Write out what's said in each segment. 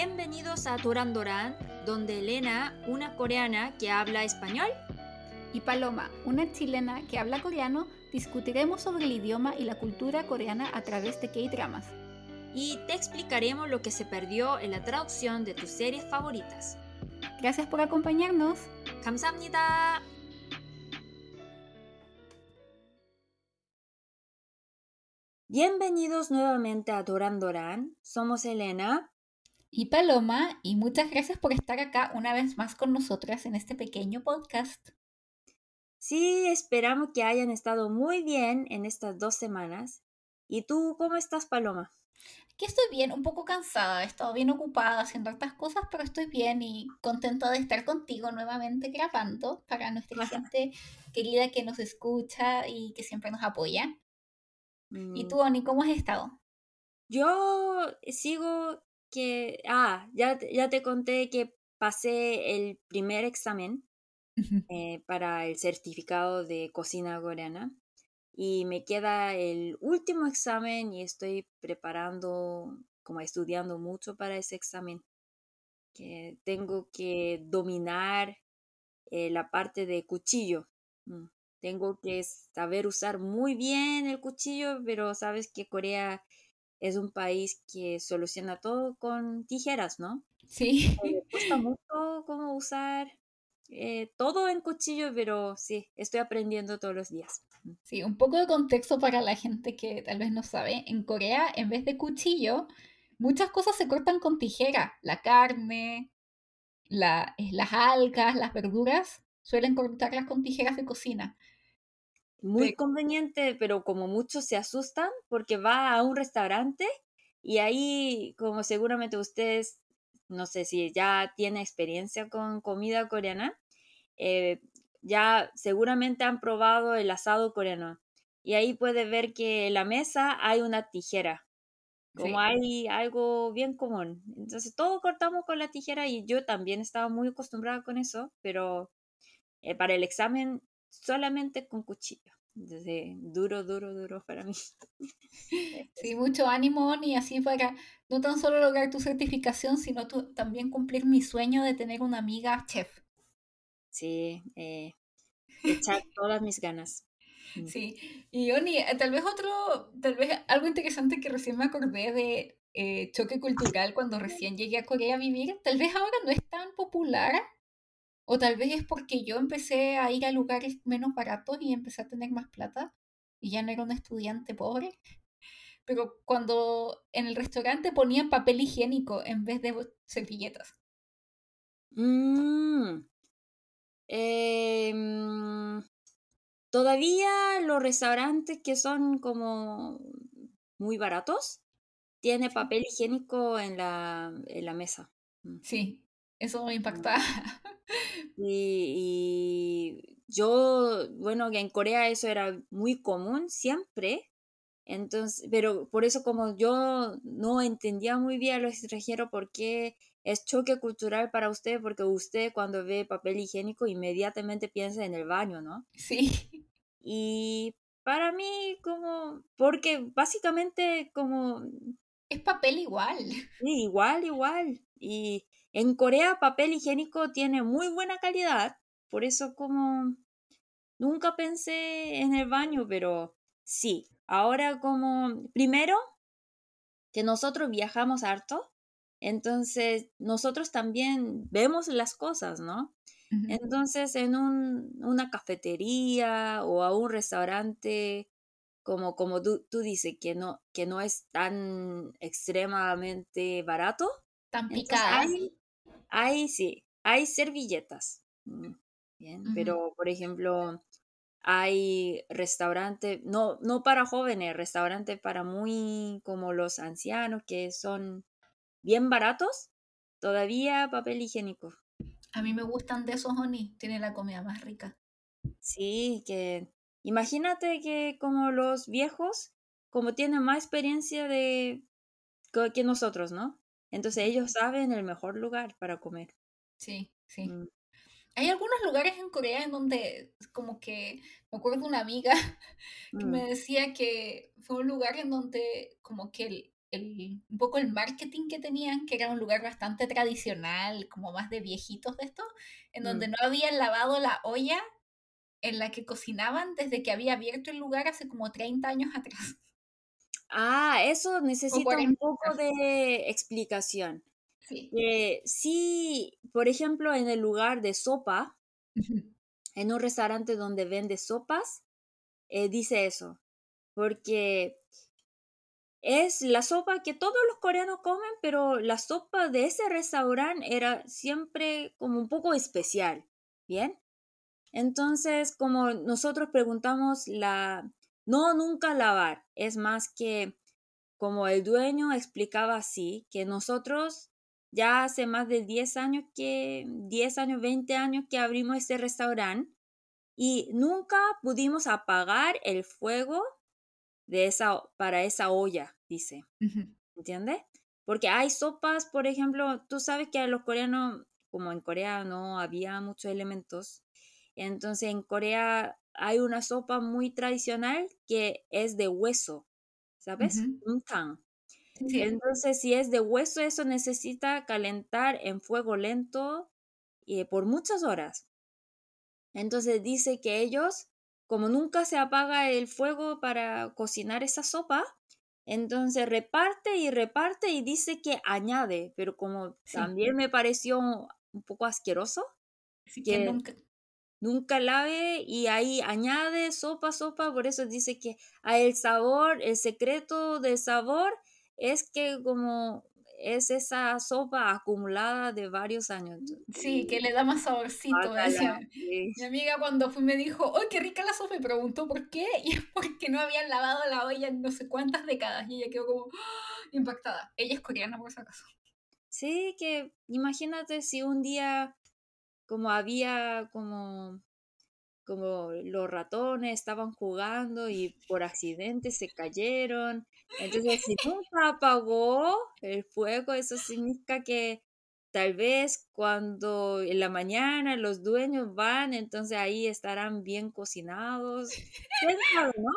Bienvenidos a Doran donde Elena, una coreana que habla español, y Paloma, una chilena que habla coreano, discutiremos sobre el idioma y la cultura coreana a través de K-dramas. Y te explicaremos lo que se perdió en la traducción de tus series favoritas. Gracias por acompañarnos. 감사합니다. Bienvenidos nuevamente a Doran Doran. Somos Elena y Paloma y muchas gracias por estar acá una vez más con nosotras en este pequeño podcast. Sí, esperamos que hayan estado muy bien en estas dos semanas. ¿Y tú cómo estás, Paloma? Aquí estoy bien, un poco cansada, he estado bien ocupada haciendo otras cosas, pero estoy bien y contenta de estar contigo nuevamente grabando para nuestra gente querida que nos escucha y que siempre nos apoya. ¿Y mm. tú, Oni, cómo has estado? Yo sigo que, ah, ya, ya te conté que pasé el primer examen eh, para el certificado de cocina coreana y me queda el último examen y estoy preparando, como estudiando mucho para ese examen, que tengo que dominar eh, la parte de cuchillo. Mm, tengo que saber usar muy bien el cuchillo, pero sabes que Corea es un país que soluciona todo con tijeras, ¿no? Sí. Me gusta mucho cómo usar eh, todo en cuchillo, pero sí, estoy aprendiendo todos los días. Sí, un poco de contexto para la gente que tal vez no sabe. En Corea, en vez de cuchillo, muchas cosas se cortan con tijera. La carne, la, eh, las algas, las verduras, suelen cortarlas con tijeras de cocina. Muy conveniente, pero como muchos se asustan porque va a un restaurante y ahí, como seguramente ustedes, no sé si ya tiene experiencia con comida coreana, eh, ya seguramente han probado el asado coreano. Y ahí puede ver que en la mesa hay una tijera, como hay algo bien común. Entonces todo cortamos con la tijera y yo también estaba muy acostumbrada con eso, pero eh, para el examen solamente con cuchillo. Entonces, duro, duro, duro para mí. Sí, mucho ánimo, y así para no tan solo lograr tu certificación, sino también cumplir mi sueño de tener una amiga chef. Sí, eh, echar todas mis ganas. Mm. Sí, y Oni, eh, tal vez otro, tal vez algo interesante que recién me acordé de eh, choque cultural cuando recién llegué a Corea a vivir, tal vez ahora no es tan popular, o tal vez es porque yo empecé a ir a lugares menos baratos y empecé a tener más plata y ya no era un estudiante pobre. Pero cuando en el restaurante ponían papel higiénico en vez de servilletas. Mm. Em, todavía los restaurantes que son como muy baratos tiene papel higiénico en la, en la mesa. Mm. Sí, eso me impacta. Y, y, yo, bueno, que en Corea eso era muy común siempre. Entonces, pero por eso como yo no entendía muy bien a los extranjeros por qué es choque cultural para usted porque usted cuando ve papel higiénico inmediatamente piensa en el baño, ¿no? Sí. Y para mí como, porque básicamente como... Es papel igual. Sí, igual, igual. Y en Corea papel higiénico tiene muy buena calidad, por eso como nunca pensé en el baño, pero sí, ahora como primero que nosotros viajamos harto, entonces, nosotros también vemos las cosas, ¿no? Entonces, en un, una cafetería o a un restaurante, como, como tú, tú, dices, que no, que no es tan extremadamente barato. Tan picada. Hay, sí, hay servilletas. Mm, pero por ejemplo, hay restaurantes, no, no para jóvenes, restaurantes para muy como los ancianos que son bien baratos, todavía papel higiénico. A mí me gustan de esos Oni, tiene la comida más rica. Sí, que imagínate que como los viejos, como tienen más experiencia de que nosotros, ¿no? Entonces ellos saben el mejor lugar para comer. Sí, sí. Mm. Hay algunos lugares en Corea en donde como que me acuerdo de una amiga que me mm. decía que fue un lugar en donde como que el, un poco el marketing que tenían, que era un lugar bastante tradicional, como más de viejitos de esto, en donde Mm. no habían lavado la olla en la que cocinaban desde que había abierto el lugar hace como 30 años atrás. Ah, eso necesita 40 un poco de explicación. Sí. Eh, sí, por ejemplo, en el lugar de sopa, en un restaurante donde vende sopas, eh, dice eso, porque es la sopa que todos los coreanos comen, pero la sopa de ese restaurante era siempre como un poco especial, ¿bien? Entonces, como nosotros preguntamos la, no nunca lavar, es más que como el dueño explicaba así, que nosotros ya hace más de 10 años que, 10 años, 20 años que abrimos ese restaurante y nunca pudimos apagar el fuego de esa, para esa olla, dice. Ujú. ¿Entiendes? Porque hay sopas, por ejemplo, tú sabes que a los coreanos, como en Corea no había muchos elementos, entonces en Corea hay una sopa muy tradicional que es de hueso, ¿sabes? Un tang. Sí. Entonces, si es de hueso, eso necesita calentar en fuego lento y por muchas horas. Entonces dice que ellos, como nunca se apaga el fuego para cocinar esa sopa, entonces reparte y reparte y dice que añade, pero como Sí. también me pareció un poco asqueroso, que que nunca. Nunca lave y ahí añade sopa, sopa, por eso dice que a el sabor, el secreto del sabor es que como es esa sopa acumulada de varios años. Sí, que le da más saborcito. Decía, sí. Mi amiga cuando fui me dijo, ¡ay, qué rica la sopa! Y preguntó por qué. Y es porque no habían lavado la olla en no sé cuántas décadas. Y ella quedó como ¡ah! impactada. Ella es coreana, por si acaso. Sí, que imagínate si un día como había como como los ratones estaban jugando y por accidente se cayeron. Entonces, si nunca apagó el fuego, eso significa que tal vez cuando en la mañana los dueños van, entonces ahí estarán bien cocinados. ¿Quién sabe, no?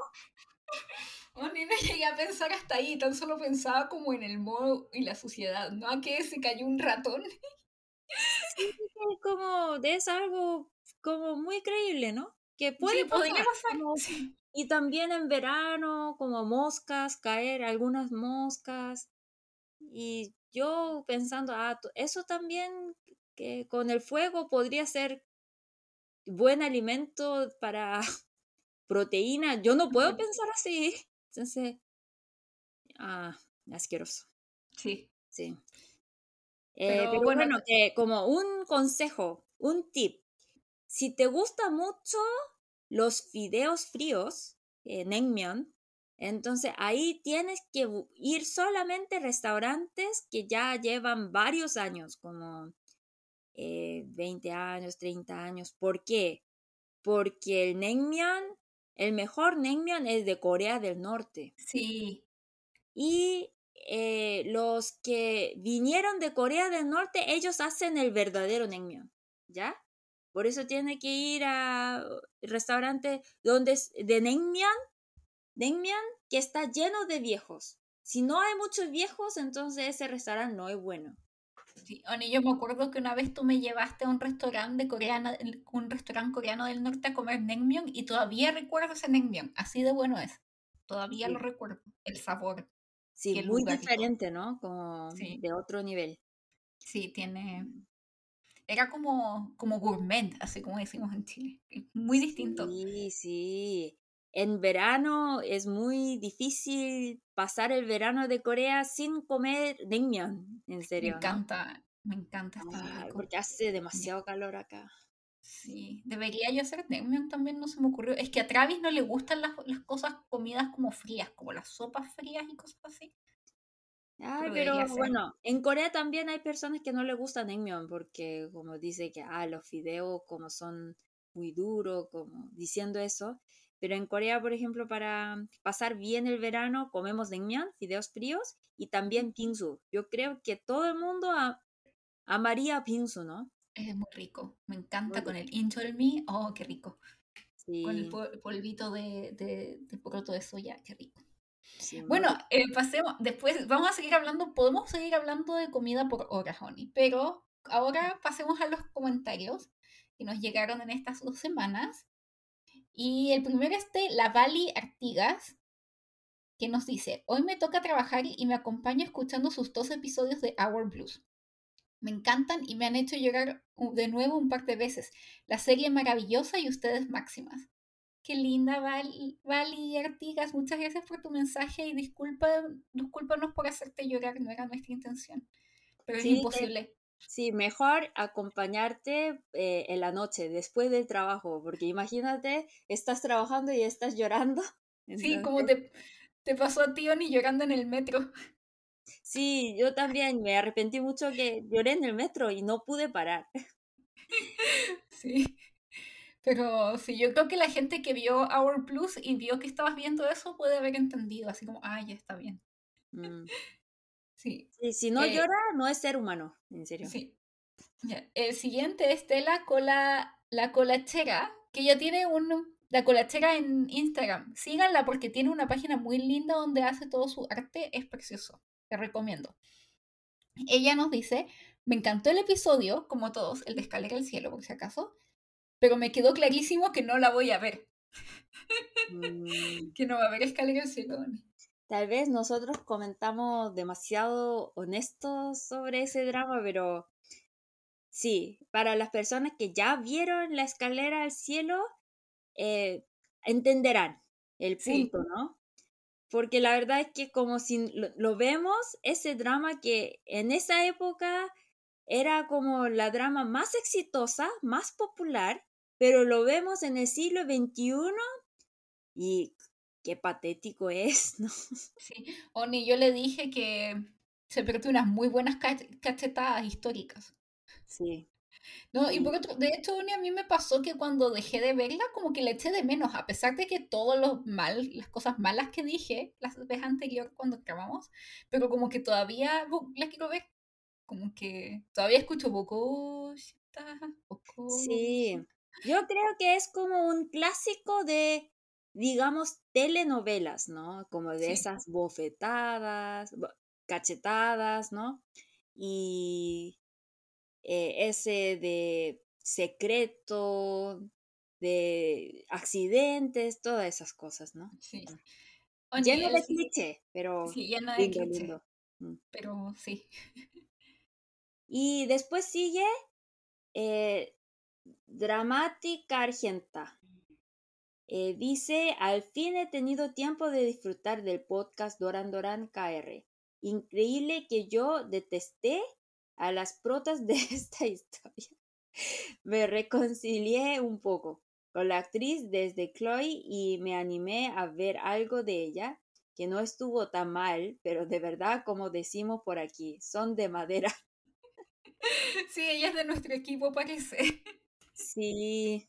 Oh, ni no llegué a pensar hasta ahí. Tan solo pensaba como en el modo y la suciedad. ¿No? A que se cayó un ratón. Es como es algo como muy creíble, ¿no? Que puede Sí, y también en verano, como moscas, caer algunas moscas. Y yo pensando, ah, eso también que con el fuego podría ser buen alimento para proteína. Yo no puedo pensar así. Entonces, ah, asqueroso. Sí. Sí. Eh, Pero pero bueno, bueno, que como un consejo, un tip, si te gusta mucho los fideos fríos, eh, entonces ahí tienes que ir solamente a restaurantes que ya llevan varios años, como eh, 20 años, 30 años. ¿Por qué? Porque el naengmyeon, el mejor naengmyeon es de Corea del Norte. sí. Y eh, los que vinieron de Corea del Norte, ellos hacen el verdadero naengmyeon, ¿ya? Por eso tiene que ir a restaurante donde es de naengmyeon, naengmyeon que está lleno de viejos. Si no hay muchos viejos, entonces ese restaurante no es bueno. Sí, Oni, yo me acuerdo que una vez tú me llevaste a un restaurante de coreana, un restaurante coreano del norte a comer naengmyeon y todavía recuerdo ese naengmyeon, así de bueno es. Todavía lo recuerdo, el sabor sí, muy diferente, ¿no? Como Sí, de otro nivel. sí, tiene... Era como, como gourmet, así como decimos en Chile. Muy distinto. Sí, sí. En verano es muy difícil pasar el verano de Corea sin comer naengmyeon, en Me serio, ¿no? encanta, me encanta, tan Ah, rico. porque hace demasiado calor acá. Sí, debería yo hacer naengmyeon también, no se me ocurrió. Es que a Travis no le gustan las, las cosas comidas como frías, como las sopas frías y cosas así. Ay, Pero bueno, en Corea también hay personas que no les gusta naengmyeon porque como dice que ah, los fideos como son muy duros, como diciendo eso. Pero en Corea, por ejemplo, para pasar bien el verano, comemos naengmyeon, fideos fríos y también bingsu. Yo creo que todo el mundo a- amaría bingsu, ¿no? Es muy rico. Me Muy encanta con el rico. injolmi. Oh, qué rico. Con el Sí. pol- polvito de, de, de poroto de soya, qué rico. bueno, eh, pasemos, después vamos a seguir hablando, podemos seguir hablando de comida por horas, Honey, pero ahora pasemos a los comentarios que nos llegaron en estas dos semanas. Y el primero es de La Vali Artigas, que nos dice, hoy me toca trabajar y me acompaña escuchando sus dos episodios de Our Blues. Me encantan y me han hecho llorar de nuevo un par de veces. La serie maravillosa y ustedes máximas. Qué linda, Vali, Artigas. Muchas gracias por tu mensaje y disculpa, discúlpanos por hacerte llorar, no era nuestra intención. Pero es imposible. sí, mejor acompañarte eh, en la noche, después del trabajo, porque imagínate, estás trabajando y estás llorando. Sí, como te, te pasó a ti, Oni, llorando en el metro. Sí, yo también me arrepentí mucho que lloré en el metro y no pude parar. Sí. Pero sí, yo creo que la gente que vio Our Plus y vio que estabas viendo eso puede haber entendido, así como, ah, ya está bien. Mm. Sí. Si no eh llora, no es ser humano, en serio. Sí. El siguiente es de la cola, la colachera, que ya tiene un, la colachera en Instagram. Síganla porque tiene una página muy linda donde hace todo su arte, es precioso. Te recomiendo. Ella nos dice, me encantó el episodio, como todos, el de Escalera al Cielo, por si acaso pero me quedó clarísimo que no la voy a ver. Mm. que no va a haber escalera cielo. Tal vez nosotros comentamos demasiado honestos sobre ese drama, pero sí, para las personas que ya vieron la escalera al cielo, eh, entenderán el punto, ¿no? Porque la verdad es que como si lo, vemos, ese drama que en esa época era como la drama más exitosa, más popular, pero lo vemos en el siglo XXI y qué patético es, ¿no? Sí, Oni, yo le dije que se perdió unas muy buenas cachetadas históricas. Sí. No, y por otro, de hecho, a mí me pasó que cuando dejé de verla, como que le eché de menos, a pesar de que todos los mal, las cosas malas que dije las veces anterior cuando grabamos, pero como que todavía la quiero ver, como que todavía escucho poco, poco. Sí, yo creo que es como un clásico de, digamos, telenovelas, ¿no? Como de esas bofetadas, cachetadas, ¿no? Y eh, ese de secreto, de accidentes, todas esas cosas, ¿no? Sí. lleno de cliché, pero sí, lleno de cliché. Mm. Pero sí. Y después sigue eh, Dramática Argenta. Eh, dice, al fin he tenido tiempo de disfrutar del podcast Doran Doran KR. Increíble que yo detesté a las protas de esta historia. Me reconcilié un poco con la actriz desde Chloe y me animé a ver algo de ella que no estuvo tan mal, pero de verdad, como decimos por aquí, son de madera. Sí, ella es de nuestro equipo, parece. Sí.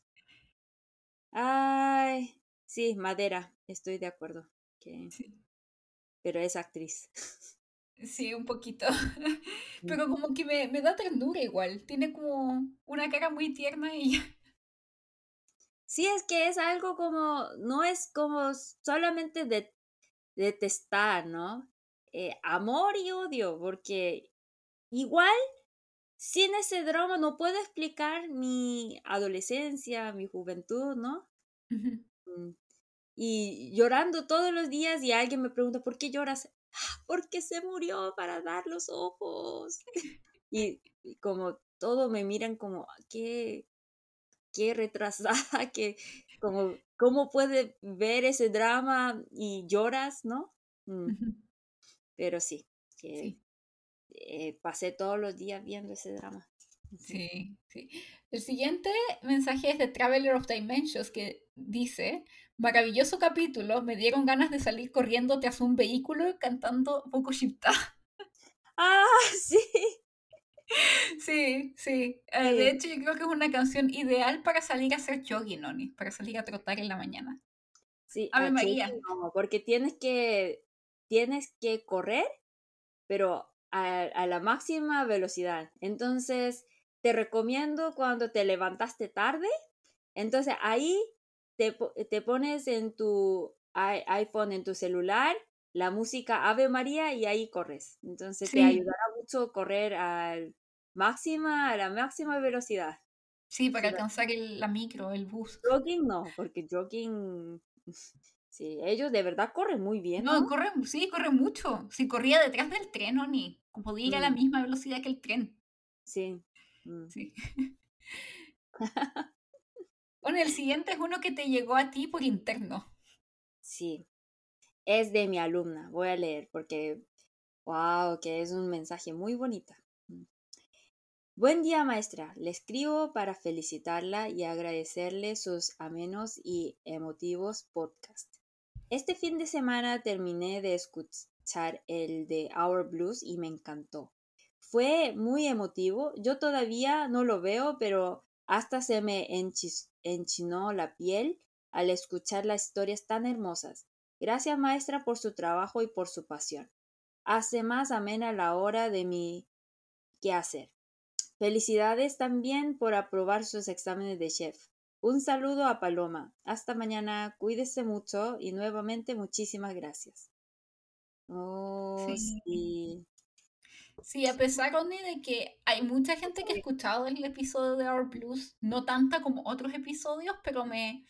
Ay, sí, Madera, estoy de acuerdo. Que... Pero es actriz. Sí, un poquito. Pero como que me, me, da ternura igual. Tiene como una cara muy tierna y... Sí, es que es algo como, no es como solamente de detestar, ¿no? Eh, amor y odio, porque igual sin ese drama no puedo explicar mi adolescencia, mi juventud, ¿no? Mm, y llorando todos los días y alguien me pregunta, ¿por qué lloras? Ah, porque se murió para dar los ojos. y, como todo me miran como, qué, qué retrasada, que como, ¿cómo puede ver ese drama y lloras, no? Mm. Pero sí, que sí. Eh, pasé todos los días viendo ese drama. Sí, sí. El siguiente mensaje es de Traveler of Dimensions que dice, maravilloso capítulo, me dieron ganas de salir corriendo tras un vehículo cantando Poco Shipta. Ah, sí. Sí, sí. Eh, de hecho, yo creo que es una canción ideal para salir a hacer jogging, Noni, para salir a trotar en la mañana. Sí, Ave María. No, porque tienes que, tienes que correr, pero a, la máxima velocidad. Entonces, te recomiendo cuando te levantaste tarde, entonces ahí te, te pones en tu iPhone, en tu celular, la música Ave María y ahí corres. Entonces te ayudará mucho correr al máxima, a la máxima velocidad. Sí, para alcanzar la micro, el bus. Jogging no, porque jogging, sí, ellos de verdad corren muy bien. No, corren, sí, corren mucho. Si corría detrás del tren, o ni, podía ir a la misma velocidad que el tren. Sí. Mm. Sí. bueno, el siguiente es uno que te llegó a ti por interno. Sí. Es de mi alumna. Voy a leer porque, wow, que es un mensaje muy bonito. Buen día, maestra. Le escribo para felicitarla y agradecerle sus amenos y emotivos podcasts. Este fin de semana terminé de escuchar el de Our Blues y me encantó. Fue muy emotivo. Yo todavía no lo veo, pero hasta se me enchinó la piel al escuchar las historias tan hermosas. Gracias, maestra, por su trabajo y por su pasión. Hace más amena la hora de mi quehacer. Felicidades también por aprobar sus exámenes de chef. Un saludo a Paloma. Hasta mañana. Cuídese mucho y nuevamente muchísimas gracias. Oh, sí. sí. A pesar de que hay mucha gente que ha escuchado el episodio de Our Blues, no tanta como otros episodios, pero me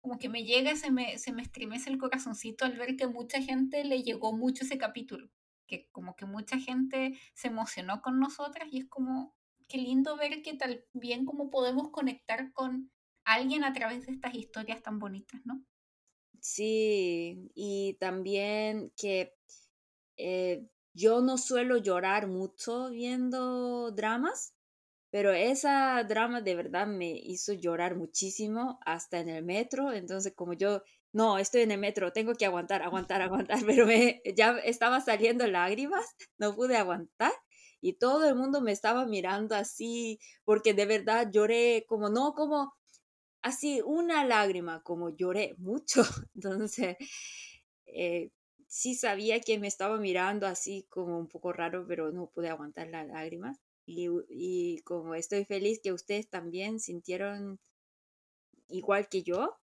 como que me llega, se me, se me estremece el corazoncito al ver que mucha gente le llegó mucho ese capítulo, que como que mucha gente se emocionó con nosotras y es como, qué lindo ver que tal bien como podemos conectar con alguien a través de estas historias tan bonitas, ¿no? Sí, y también que eh, yo no suelo llorar mucho viendo dramas, pero esa drama de verdad me hizo llorar muchísimo hasta en el metro, entonces como yo, no, estoy en el metro, tengo que aguantar, aguantar, aguantar, pero me, ya estaba saliendo lágrimas, no pude aguantar y todo el mundo me estaba mirando así, porque de verdad lloré como, no como así una lágrima, como lloré mucho. Entonces, eh, sí sabía que me estaba mirando así como un poco raro, pero no pude aguantar las lágrimas. Y, y como estoy feliz que ustedes también sintieron igual que yo.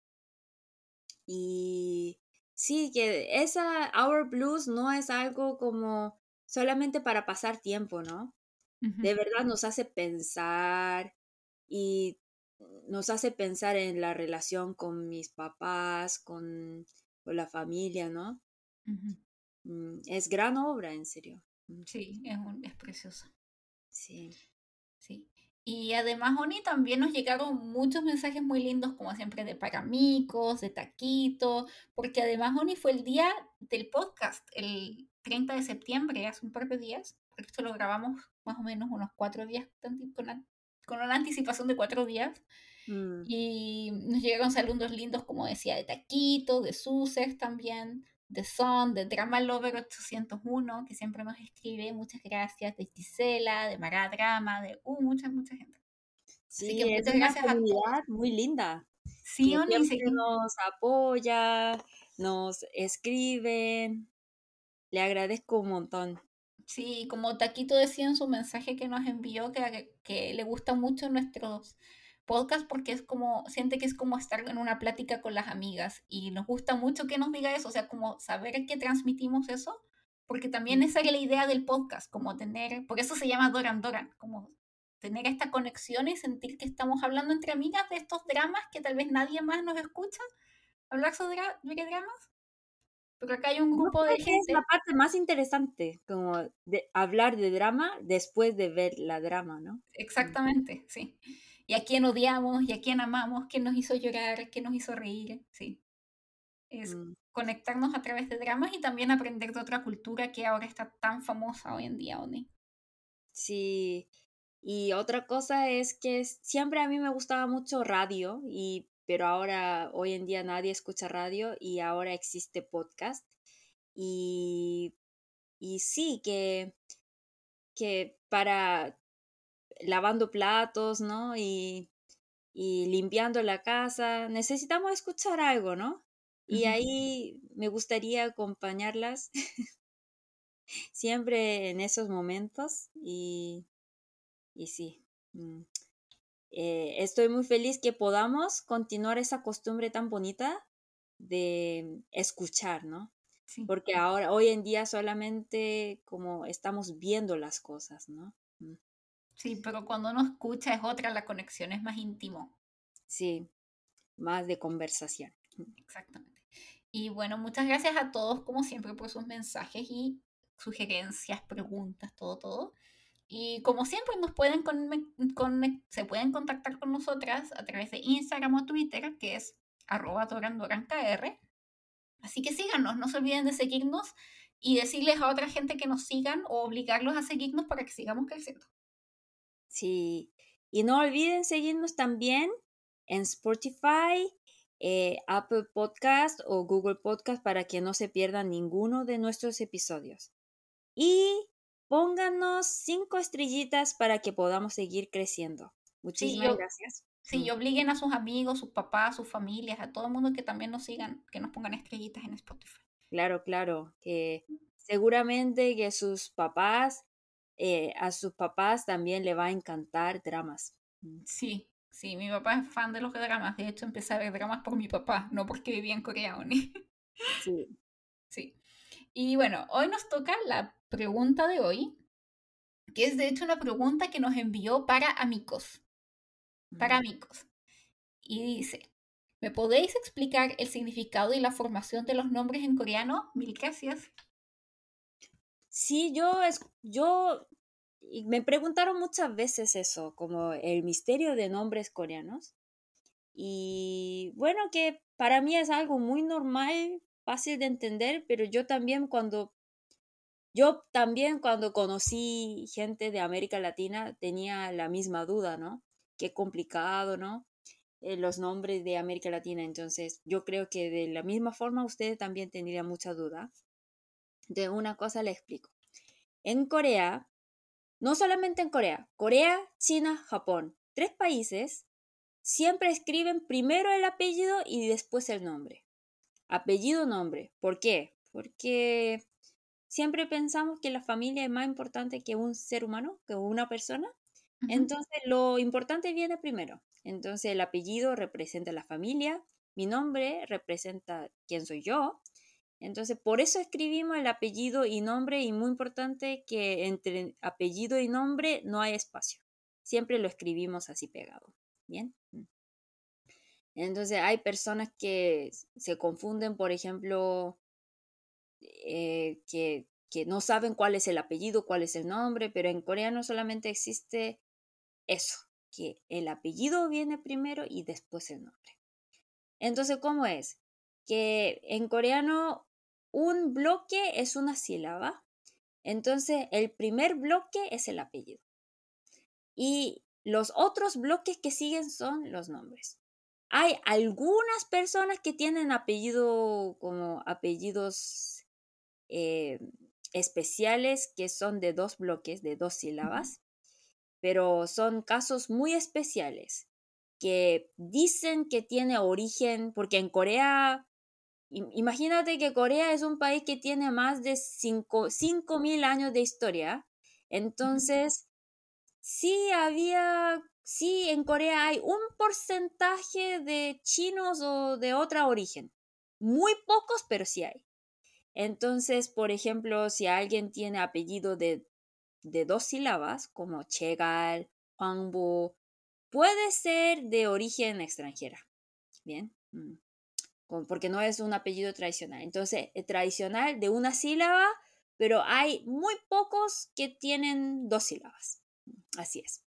Y sí, que esa Our Blues no es algo como solamente para pasar tiempo, ¿no? De verdad nos hace pensar y nos hace pensar en la relación con mis papás, con, la familia, ¿no? Mm, es gran obra, en serio. Sí, es, es preciosa. Sí. Sí. Y además, Oni, también nos llegaron muchos mensajes muy lindos, como siempre, de Paramicos, de Taquito, porque además, Oni, fue el día del podcast, el 30 de septiembre, hace un par de días. Esto lo grabamos más o menos unos cuatro días, con, con una anticipación de cuatro días. Mm. Y nos llegaron saludos lindos, como decía, de Taquito, de Suses también, de Son, de Drama Lover 801, que siempre nos escribe. Muchas gracias. De Gisela, de Mara Drama, de uh, mucha, mucha gente. Sí, que es una comunidad muy linda. Sí, Oni, nos apoya, nos escriben. Le agradezco un montón. Sí, como Taquito decía en su mensaje que nos envió, que, que le gusta mucho nuestros podcasts porque es como, siente que es como estar en una plática con las amigas y nos gusta mucho que nos diga eso, o sea, como saber que transmitimos eso, porque también esa es la idea del podcast, como tener, por eso se llama Doran Doran, como tener esta conexión y sentir que estamos hablando entre amigas de estos dramas que tal vez nadie más nos escucha, hablar sobre, sobre dramas porque acá hay un grupo de gente. Es la parte más interesante, como de hablar de drama después de ver la drama, ¿no? Exactamente, sí. Y a quién odiamos, y a quién amamos, quién nos hizo llorar, quién nos hizo reír, sí. Es mm. conectarnos a través de dramas y también aprender de otra cultura que ahora está tan famosa hoy en día, Oni. Sí. Y otra cosa es que siempre a mí me gustaba mucho radio y pero ahora, hoy en día nadie escucha radio y ahora existe podcast. Y, y sí, que, que para lavando platos, ¿no? Y, y limpiando la casa, necesitamos escuchar algo, ¿no? Y ahí me gustaría acompañarlas siempre en esos momentos y, y sí. Mm, eh, estoy muy feliz que podamos continuar esa costumbre tan bonita de escuchar, ¿no? Porque ahora, hoy en día solamente como estamos viendo las cosas, ¿no? Mm. Sí, pero cuando uno escucha es otra, la conexión es más íntimo. Sí, más de conversación. Exactamente. Y bueno, muchas gracias a todos, como siempre, por sus mensajes y sugerencias, preguntas, todo, todo. Y como siempre, nos pueden se pueden contactar con nosotras a través de Instagram o Twitter, que es arroba dorandorankr. Así que síganos, no se olviden de seguirnos y decirles a otra gente que nos sigan o obligarlos a seguirnos para que sigamos creciendo. Sí, y no olviden seguirnos también en Spotify, eh, Apple Podcast o Google Podcast para que no se pierdan ninguno de nuestros episodios. Y pónganos cinco estrellitas para que podamos seguir creciendo. Muchísimas gracias. Sí, y obliguen a sus amigos, sus papás, sus familias, a todo el mundo que también nos sigan, que nos pongan estrellitas en Spotify. Claro, claro, que seguramente que sus papás, eh, a sus papás también le va a encantar dramas. Mm. Sí, sí, mi papá es fan de los dramas, de hecho empecé a ver dramas por mi papá, no porque vivía en Corea ni. Sí. Sí. Y bueno, hoy nos toca la pregunta de hoy, que es de hecho una pregunta que nos envió para amigos. Para amigos. Y dice, ¿me podéis explicar el significado y la formación de los nombres en coreano? Mil gracias. Sí, yo, yo me preguntaron muchas veces eso, como el misterio de nombres coreanos. Y bueno, que para mí es algo muy normal, fácil de entender, pero yo también cuando yo también cuando conocí gente de América Latina tenía la misma duda, ¿no? Qué complicado, ¿no? Eh, los nombres de América Latina. Entonces, yo creo que de la misma forma ustedes también tendrían mucha duda. De una cosa le explico. En Corea, no solamente en Corea, Corea, China, Japón, tres países siempre escriben primero el apellido y después el nombre. Apellido, nombre. ¿Por qué? Porque siempre pensamos que la familia es más importante que un ser humano, que una persona. Entonces, lo importante viene primero. Entonces, el apellido representa la familia, mi nombre representa quién soy yo. Entonces, por eso escribimos el apellido y nombre y muy importante que entre apellido y nombre no hay espacio. Siempre lo escribimos así pegado. Bien. Mm. Entonces, hay personas que se confunden, por ejemplo, eh, que, que, no saben cuál es el apellido, cuál es el nombre, pero en coreano solamente existe eso, que el apellido viene primero y después el nombre. Entonces, ¿cómo es? Que en coreano un bloque es una sílaba, entonces el primer bloque es el apellido. Y los otros bloques que siguen son los nombres. Hay algunas personas que tienen apellido como apellidos eh, especiales que son de dos bloques, de dos sílabas, pero son casos muy especiales que dicen que tiene origen, porque en Corea, imagínate que Corea es un país que tiene más de 5 mil años de historia, entonces sí había, sí en Corea hay un porcentaje de chinos o de otra origen, muy pocos, pero sí hay. Entonces, por ejemplo, si alguien tiene apellido de, dos sílabas, como Chegal, Huangbu, puede ser de origen extranjera. Bien, mm, porque no es un apellido tradicional. Entonces, es tradicional de una sílaba, pero hay muy pocos que tienen dos sílabas. Así es.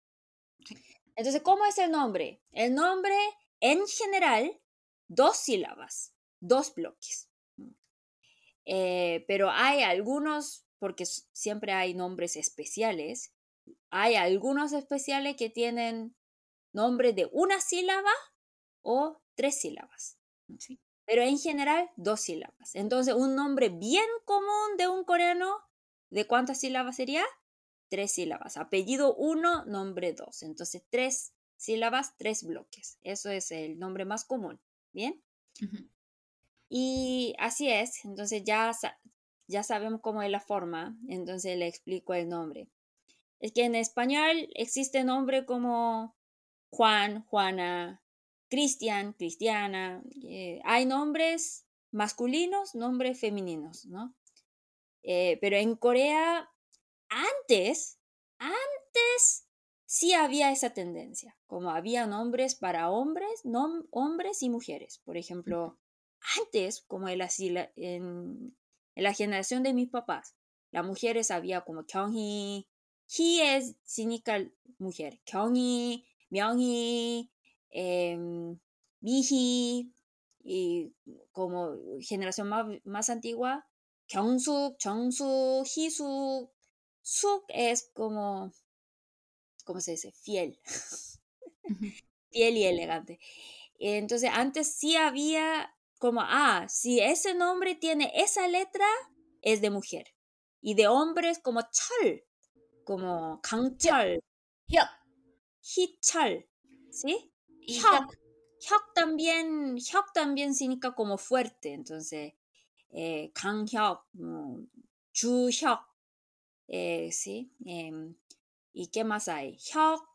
Entonces, ¿cómo es el nombre? El nombre, en general, dos sílabas, dos bloques. Eh, pero hay algunos, porque siempre hay nombres especiales, hay algunos especiales que tienen nombre de una sílaba o tres sílabas. Pero en general, dos sílabas. Entonces, un nombre bien común de un coreano, ¿de cuántas sílabas sería? Tres sílabas. Apellido uno, nombre dos. Entonces, tres sílabas, tres bloques. Eso es el nombre más común. ¿Bien? Y así es, entonces ya, ya sabemos cómo es la forma, entonces le explico el nombre. Es que en español existe nombre como Juan, Juana, Cristian, Cristiana. Eh, hay nombres masculinos, nombres femeninos, ¿no? Eh, pero en Corea, antes, antes sí había esa tendencia, como había nombres para hombres, hombres y mujeres. Por ejemplo, antes, como en la, en, la generación de mis papás, las mujeres había como Kyunghee, Hee es significa mujer, Kyunghee, Myunghee, eh, Mihi, y como generación más, más antigua, Kyungsuk, Chongsuk, Hisuk, Suk es como, ¿cómo se dice? Fiel. Fiel y elegante. Entonces, antes sí había como, ah, si ese nombre tiene esa letra, es de mujer. Y de hombres como Chal, como Kangchal. Hichal, ¿sí? Hyuk. Hyuk también, Hyuk también significa como fuerte, entonces, eh, Kanghyuk, Hyuk, eh, ¿sí? Em, ¿Y qué más hay? Hyuk,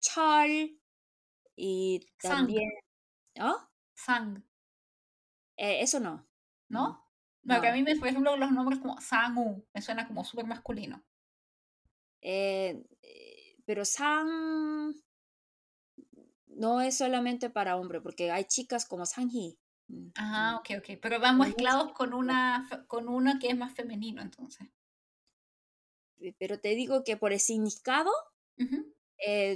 Chal, y también... ¿Oh? Sang. Eh, eso no. ¿No? No, que a mí, me, por ejemplo, los nombres como Sangu me suena como súper masculino. Eh, eh, pero Sang no es solamente para hombre, porque hay chicas como Sanji. Mm, ah, mm. ok, ok. Pero van mezclados con una, con una que es más femenino, entonces. Pero te digo que por el significado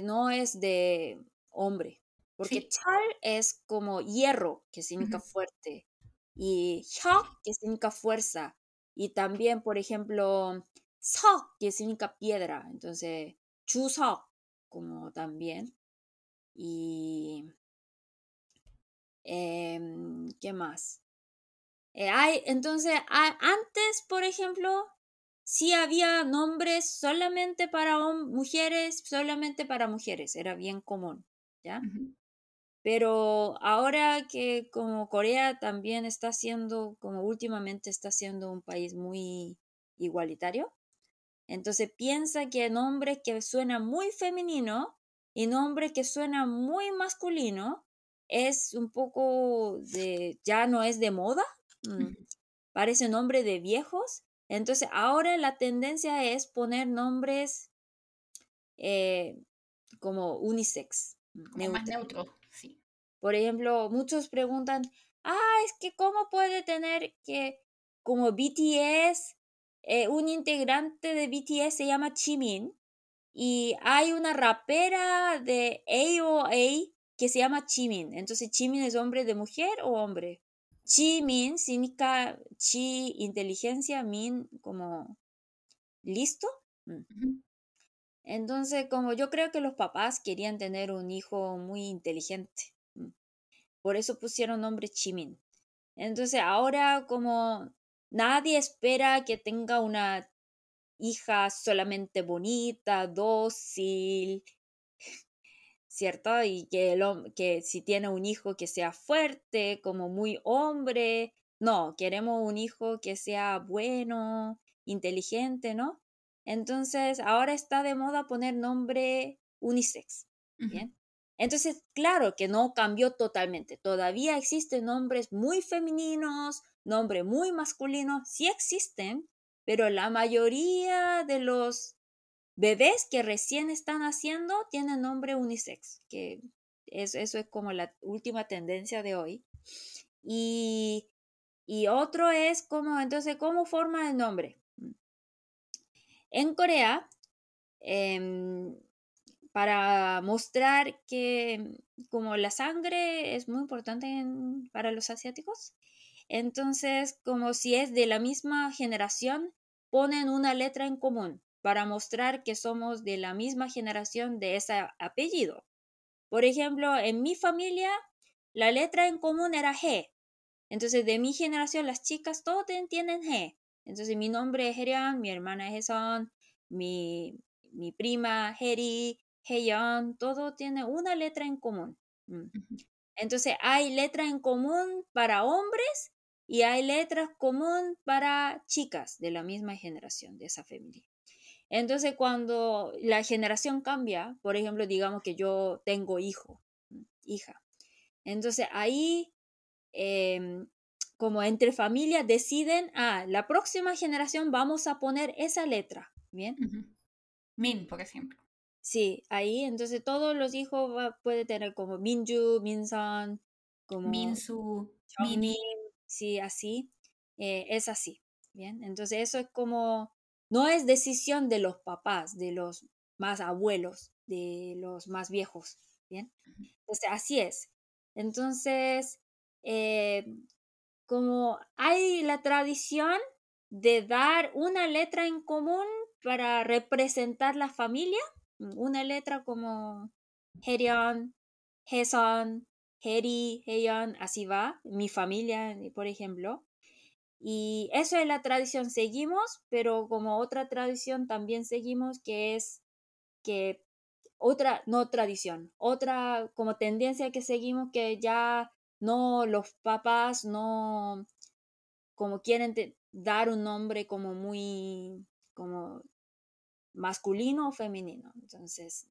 no es de hombre. Porque chal es como hierro, que significa fuerte, y hyok, que significa fuerza, y también, por ejemplo, sok, que significa piedra, entonces, chusok, como también, y... Em, ¿Qué más? Eh, hay, entonces, antes, por ejemplo, sí había nombres solamente para mujeres, solamente para mujeres, era bien común, ¿ya? Pero ahora que como Corea también está siendo, como últimamente está siendo un país muy igualitario, entonces piensa que nombre que suena muy femenino y nombre que suena muy masculino es un poco de, ya no es de moda, mm, parece nombre de viejos. Entonces ahora la tendencia es poner nombres eh, como unisex. Como más neutro. Por ejemplo, muchos preguntan, ah, es que cómo puede tener que, como BTS, eh, un integrante de BTS se llama Chimin y hay una rapera de AOA que se llama Chimin. Entonces, Chimin es hombre de mujer o hombre. Chimin significa chi inteligencia, min como listo. Mm. Entonces, como yo creo que los papás querían tener un hijo muy inteligente. Por eso pusieron nombre Chimin. Entonces ahora como nadie espera que tenga una hija solamente bonita, dócil, ¿cierto? Y que, el, que si tiene un hijo que sea fuerte, como muy hombre, no, queremos un hijo que sea bueno, inteligente, ¿no? Entonces ahora está de moda poner nombre unisex, ¿bien? Entonces, claro que no cambió totalmente. Todavía existen nombres muy femeninos, nombres muy masculinos, sí existen, pero la mayoría de los bebés que recién están haciendo tienen nombre unisex, que eso, eso es como la última tendencia de hoy. Y, y otro es como, entonces, ¿cómo forma el nombre? En Corea, eh, para mostrar que como la sangre es muy importante para los asiáticos, entonces como si es de la misma generación, ponen una letra en común para mostrar que somos de la misma generación de ese apellido. Por ejemplo, en mi familia, la letra en común era G. Entonces, de mi generación, las chicas todos tienen G. Entonces, mi nombre es Herian, mi hermana es Heson, mi, mi prima Heri, Heian, todo tiene una letra en común. Mm. Entonces hay letra en común para hombres y hay letras común para chicas de la misma generación de esa familia. Entonces cuando la generación cambia, por ejemplo, digamos que yo tengo hijo, hija. Entonces ahí, em, como entre familias deciden, ah, la próxima generación vamos a poner esa letra, ¿bien? Min, por ejemplo. Sí, ahí entonces todos los hijos va, puede tener como Minju, Minsan, como Minsu, Mini, sí, así, eh, es así, ¿bien? Entonces eso es como, no es decisión de los papás, de los más abuelos, de los más viejos, ¿bien? Entonces así es. Entonces, eh, como hay la tradición de dar una letra en común para representar la familia, una letra como Herion, Heson, Heri, Heyon, así va, mi familia, por ejemplo. Y eso es la tradición, seguimos, pero como otra tradición también seguimos que es que otra, no tradición, otra como tendencia que seguimos que ya no los papás no como quieren dar un nombre como muy como masculino o femenino. Entonces,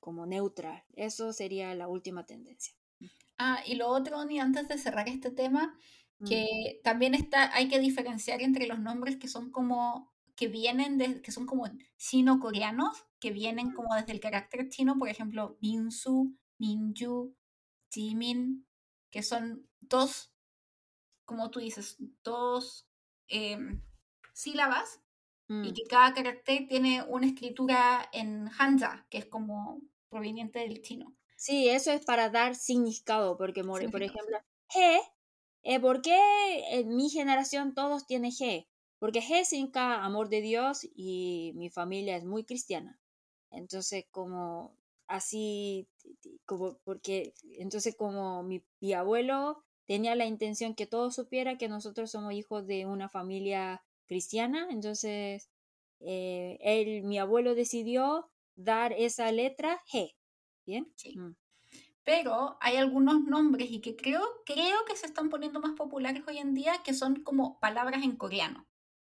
como neutral. Eso sería la última tendencia. Ah, y lo otro, ni antes de cerrar este tema, mm. que también está, hay que diferenciar entre los nombres que son como, que vienen de, que son como chino-coreanos, que vienen como desde el carácter chino, por ejemplo, Minsu, Minju, Jimin, que son dos, como tú dices, dos em, sílabas y mm. que cada carácter tiene una escritura en Hanja, que es como proveniente del chino. Sí, eso es para dar significado, porque, por ejemplo, G, eh, ¿por qué en mi generación todos tienen G? Porque G significa amor de Dios y mi familia es muy cristiana. Entonces, como así, como porque, entonces como mi, mi abuelo tenía la intención que todos supiera que nosotros somos hijos de una familia cristiana, entonces eh, él, mi abuelo decidió dar esa letra G. ¿Bien? Sí. Mm. Pero hay algunos nombres y que creo, creo que se están poniendo más populares hoy en día que son como palabras en coreano.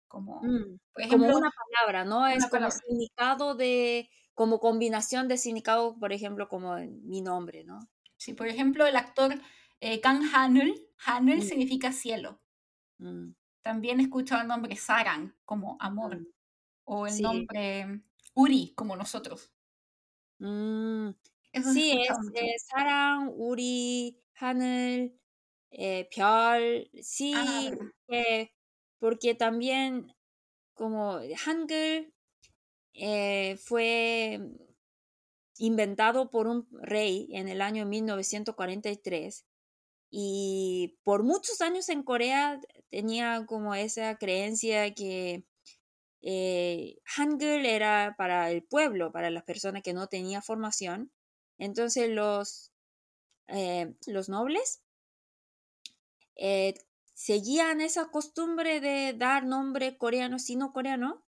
Como, mm, por ejemplo, una palabra, ¿no? Es como significado de, como combinación de significado, por ejemplo, como mi nombre, ¿no? Sí, por ejemplo, el actor eh, Kang Hanul, Hanul mm. significa cielo. También he escuchado el nombre Sarang como amor. Mm, o el nombre Uri como nosotros. Sí, es, Sarang, Uri, Hanel, eh, Pyol. Sí, ah, eh, porque también como Hangul eh, fue inventado por un rey en el año 1943 y por muchos años en Corea tenía como esa creencia que eh, Hangul era para el pueblo, para las personas que no tenían formación. Entonces los, eh, los nobles eh, seguían esa costumbre de dar nombre coreano, sino coreano,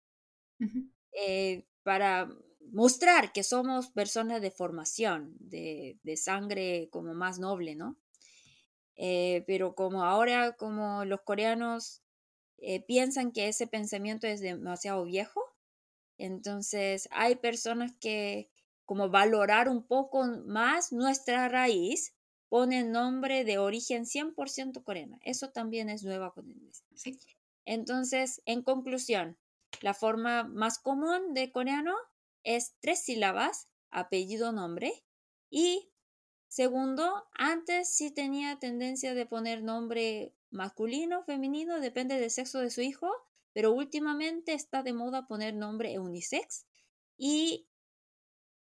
para mostrar que somos personas de formación, de, de sangre como más noble, ¿no? Eh, pero como ahora, como los coreanos eh, piensan que ese pensamiento es demasiado viejo, entonces hay personas que como valorar un poco más nuestra raíz, ponen nombre de origen 100% coreana. Eso también es nueva Sí. Entonces, en conclusión, la forma más común de coreano es tres sílabas, apellido, nombre, y Segundo, antes sí tenía tendencia de poner nombre masculino, femenino, depende del sexo de su hijo, pero últimamente está de moda poner nombre unisex y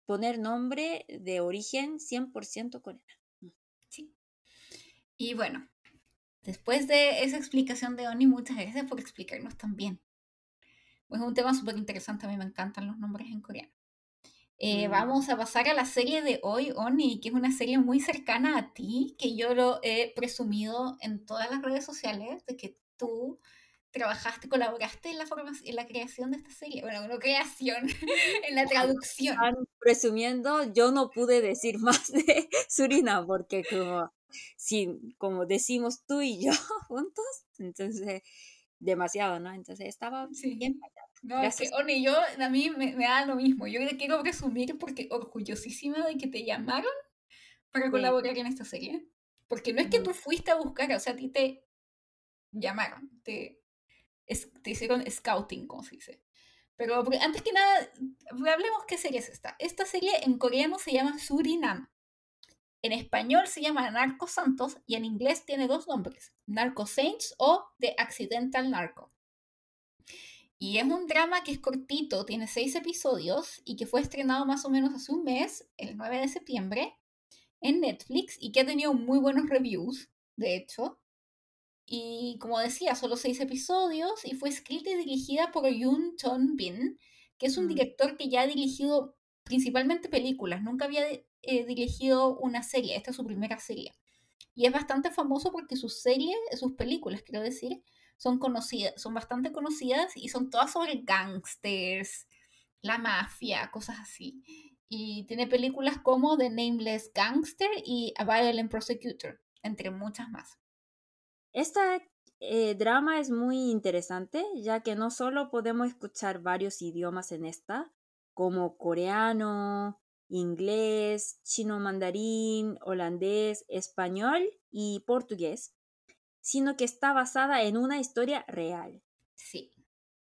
poner nombre de origen 100% coreano. Sí. Y bueno, después de esa explicación de Oni, muchas gracias por explicarnos también. Es un tema súper interesante, a mí me encantan los nombres en coreano. Eh, mm. Vamos a pasar a la serie de hoy, Oni, que es una serie muy cercana a ti, que yo lo he presumido en todas las redes sociales, de que tú trabajaste, colaboraste en la, en la creación de esta serie. Bueno, no creación, en la traducción. presumiendo, yo no pude decir más de Surina, porque como, si, como decimos tú y yo juntos, entonces demasiado, ¿no? Entonces estaba bien no, es que, Oni, yo, a mí me, da lo mismo. Yo te quiero presumir porque orgullosísima de que te llamaron para colaborar en esta serie. Porque no es que tú fuiste a buscar, o sea, a ti te, llamaron, te, te hicieron scouting, como se dice. Pero antes que nada, hablemos qué serie es esta. Esta serie en coreano se llama Surinam. En español se llama Narco Santos y en inglés tiene dos nombres, Narco Saints o The Accidental Narco. Y es un drama que es cortito, tiene seis episodios y que fue estrenado más o menos hace un mes, el 9 de septiembre, en Netflix y que ha tenido muy buenos reviews, de hecho. Y como decía, solo seis episodios y fue escrita y dirigida por Yoon Chon Bin, que es un mm. director que ya ha dirigido principalmente películas, nunca había eh, dirigido una serie, esta es su primera serie. Y es bastante famoso porque sus series, sus películas, quiero decir, son conocidas, son bastante conocidas y son todas sobre gangsters, la mafia, cosas así. Y tiene películas como The Nameless Gangster y A Violent Prosecutor, entre muchas más. Esta eh, drama es muy interesante, ya que no solo podemos escuchar varios idiomas en esta, como coreano, inglés, chino mandarín, holandés, español y portugués, sino que está basada en una historia real. Sí.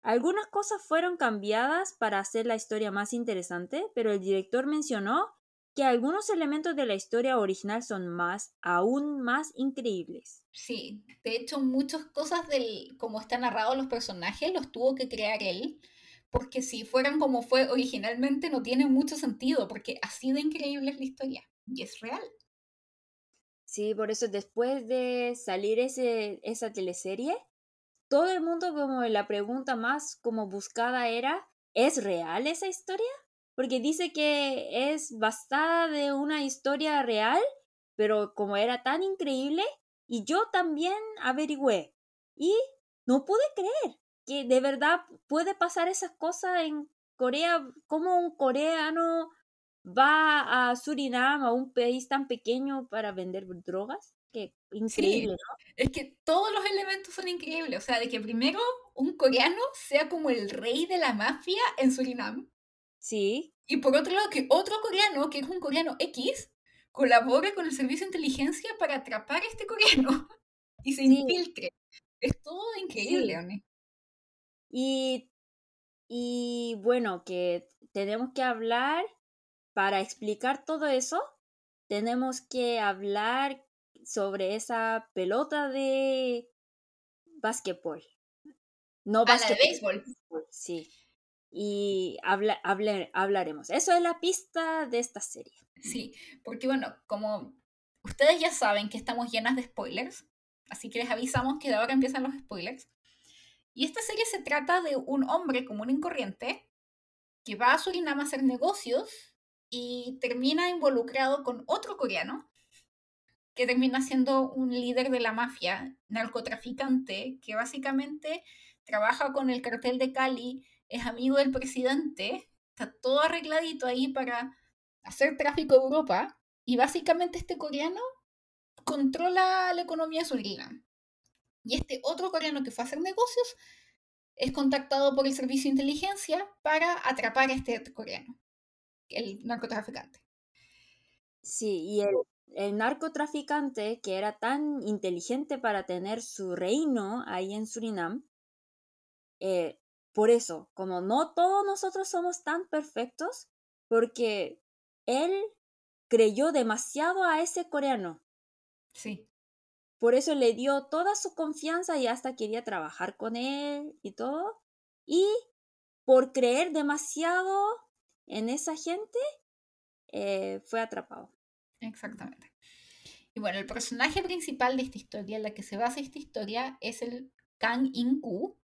Algunas cosas fueron cambiadas para hacer la historia más interesante, pero el director mencionó que algunos elementos de la historia original son más, aún más increíbles. Sí, de hecho muchas cosas del cómo están narrados los personajes los tuvo que crear él, porque si fueran como fue originalmente no tiene mucho sentido, porque así de increíble es la historia y es real. Sí, por eso después de salir ese, esa teleserie, todo el mundo como la pregunta más como buscada era, ¿es real esa historia? Porque dice que es basada de una historia real, pero como era tan increíble, y yo también averigüé, y no pude creer que de verdad puede pasar esas cosas en Corea, como un coreano va a Surinam, a un país tan pequeño para vender drogas. Que increíble, ¿no? Es que todos los elementos son increíbles. O sea, de que primero un coreano sea como el rey de la mafia en Surinam. Sí. Y por otro lado, que otro coreano, que es un coreano X, colabore con el servicio de inteligencia para atrapar a este coreano y se infiltre. Es todo increíble, y, y bueno, que tenemos que hablar, para explicar todo eso, tenemos que hablar sobre esa pelota de básquetbol. No básquetbol. de béisbol. Sí. Y habla, hablaremos. Eso es la pista de esta serie. Sí, porque bueno, como ustedes ya saben que estamos llenas de spoilers, así que les avisamos que de ahora empiezan los spoilers. Y esta serie se trata de un hombre común y corriente que va a Surinam a hacer negocios y termina involucrado con otro coreano que termina siendo un líder de la mafia, narcotraficante, que básicamente trabaja con el cartel de Cali, es amigo del presidente, está todo arregladito ahí para hacer tráfico de Europa, y básicamente este coreano controla la economía de Surinam. Y este otro coreano que fue a hacer negocios es contactado por el servicio de inteligencia para atrapar a este coreano, el narcotraficante. Sí, y el, narcotraficante, que era tan inteligente para tener su reino ahí en Surinam, eh, por eso, como no todos nosotros somos tan perfectos, porque él creyó demasiado a ese coreano. Sí. Por eso le dio toda su confianza y hasta quería trabajar con él y todo. Y por creer demasiado en esa gente, eh, fue atrapado. Exactamente. Y bueno, el personaje principal de esta historia, en la que se basa esta historia, es el Kang In-koo,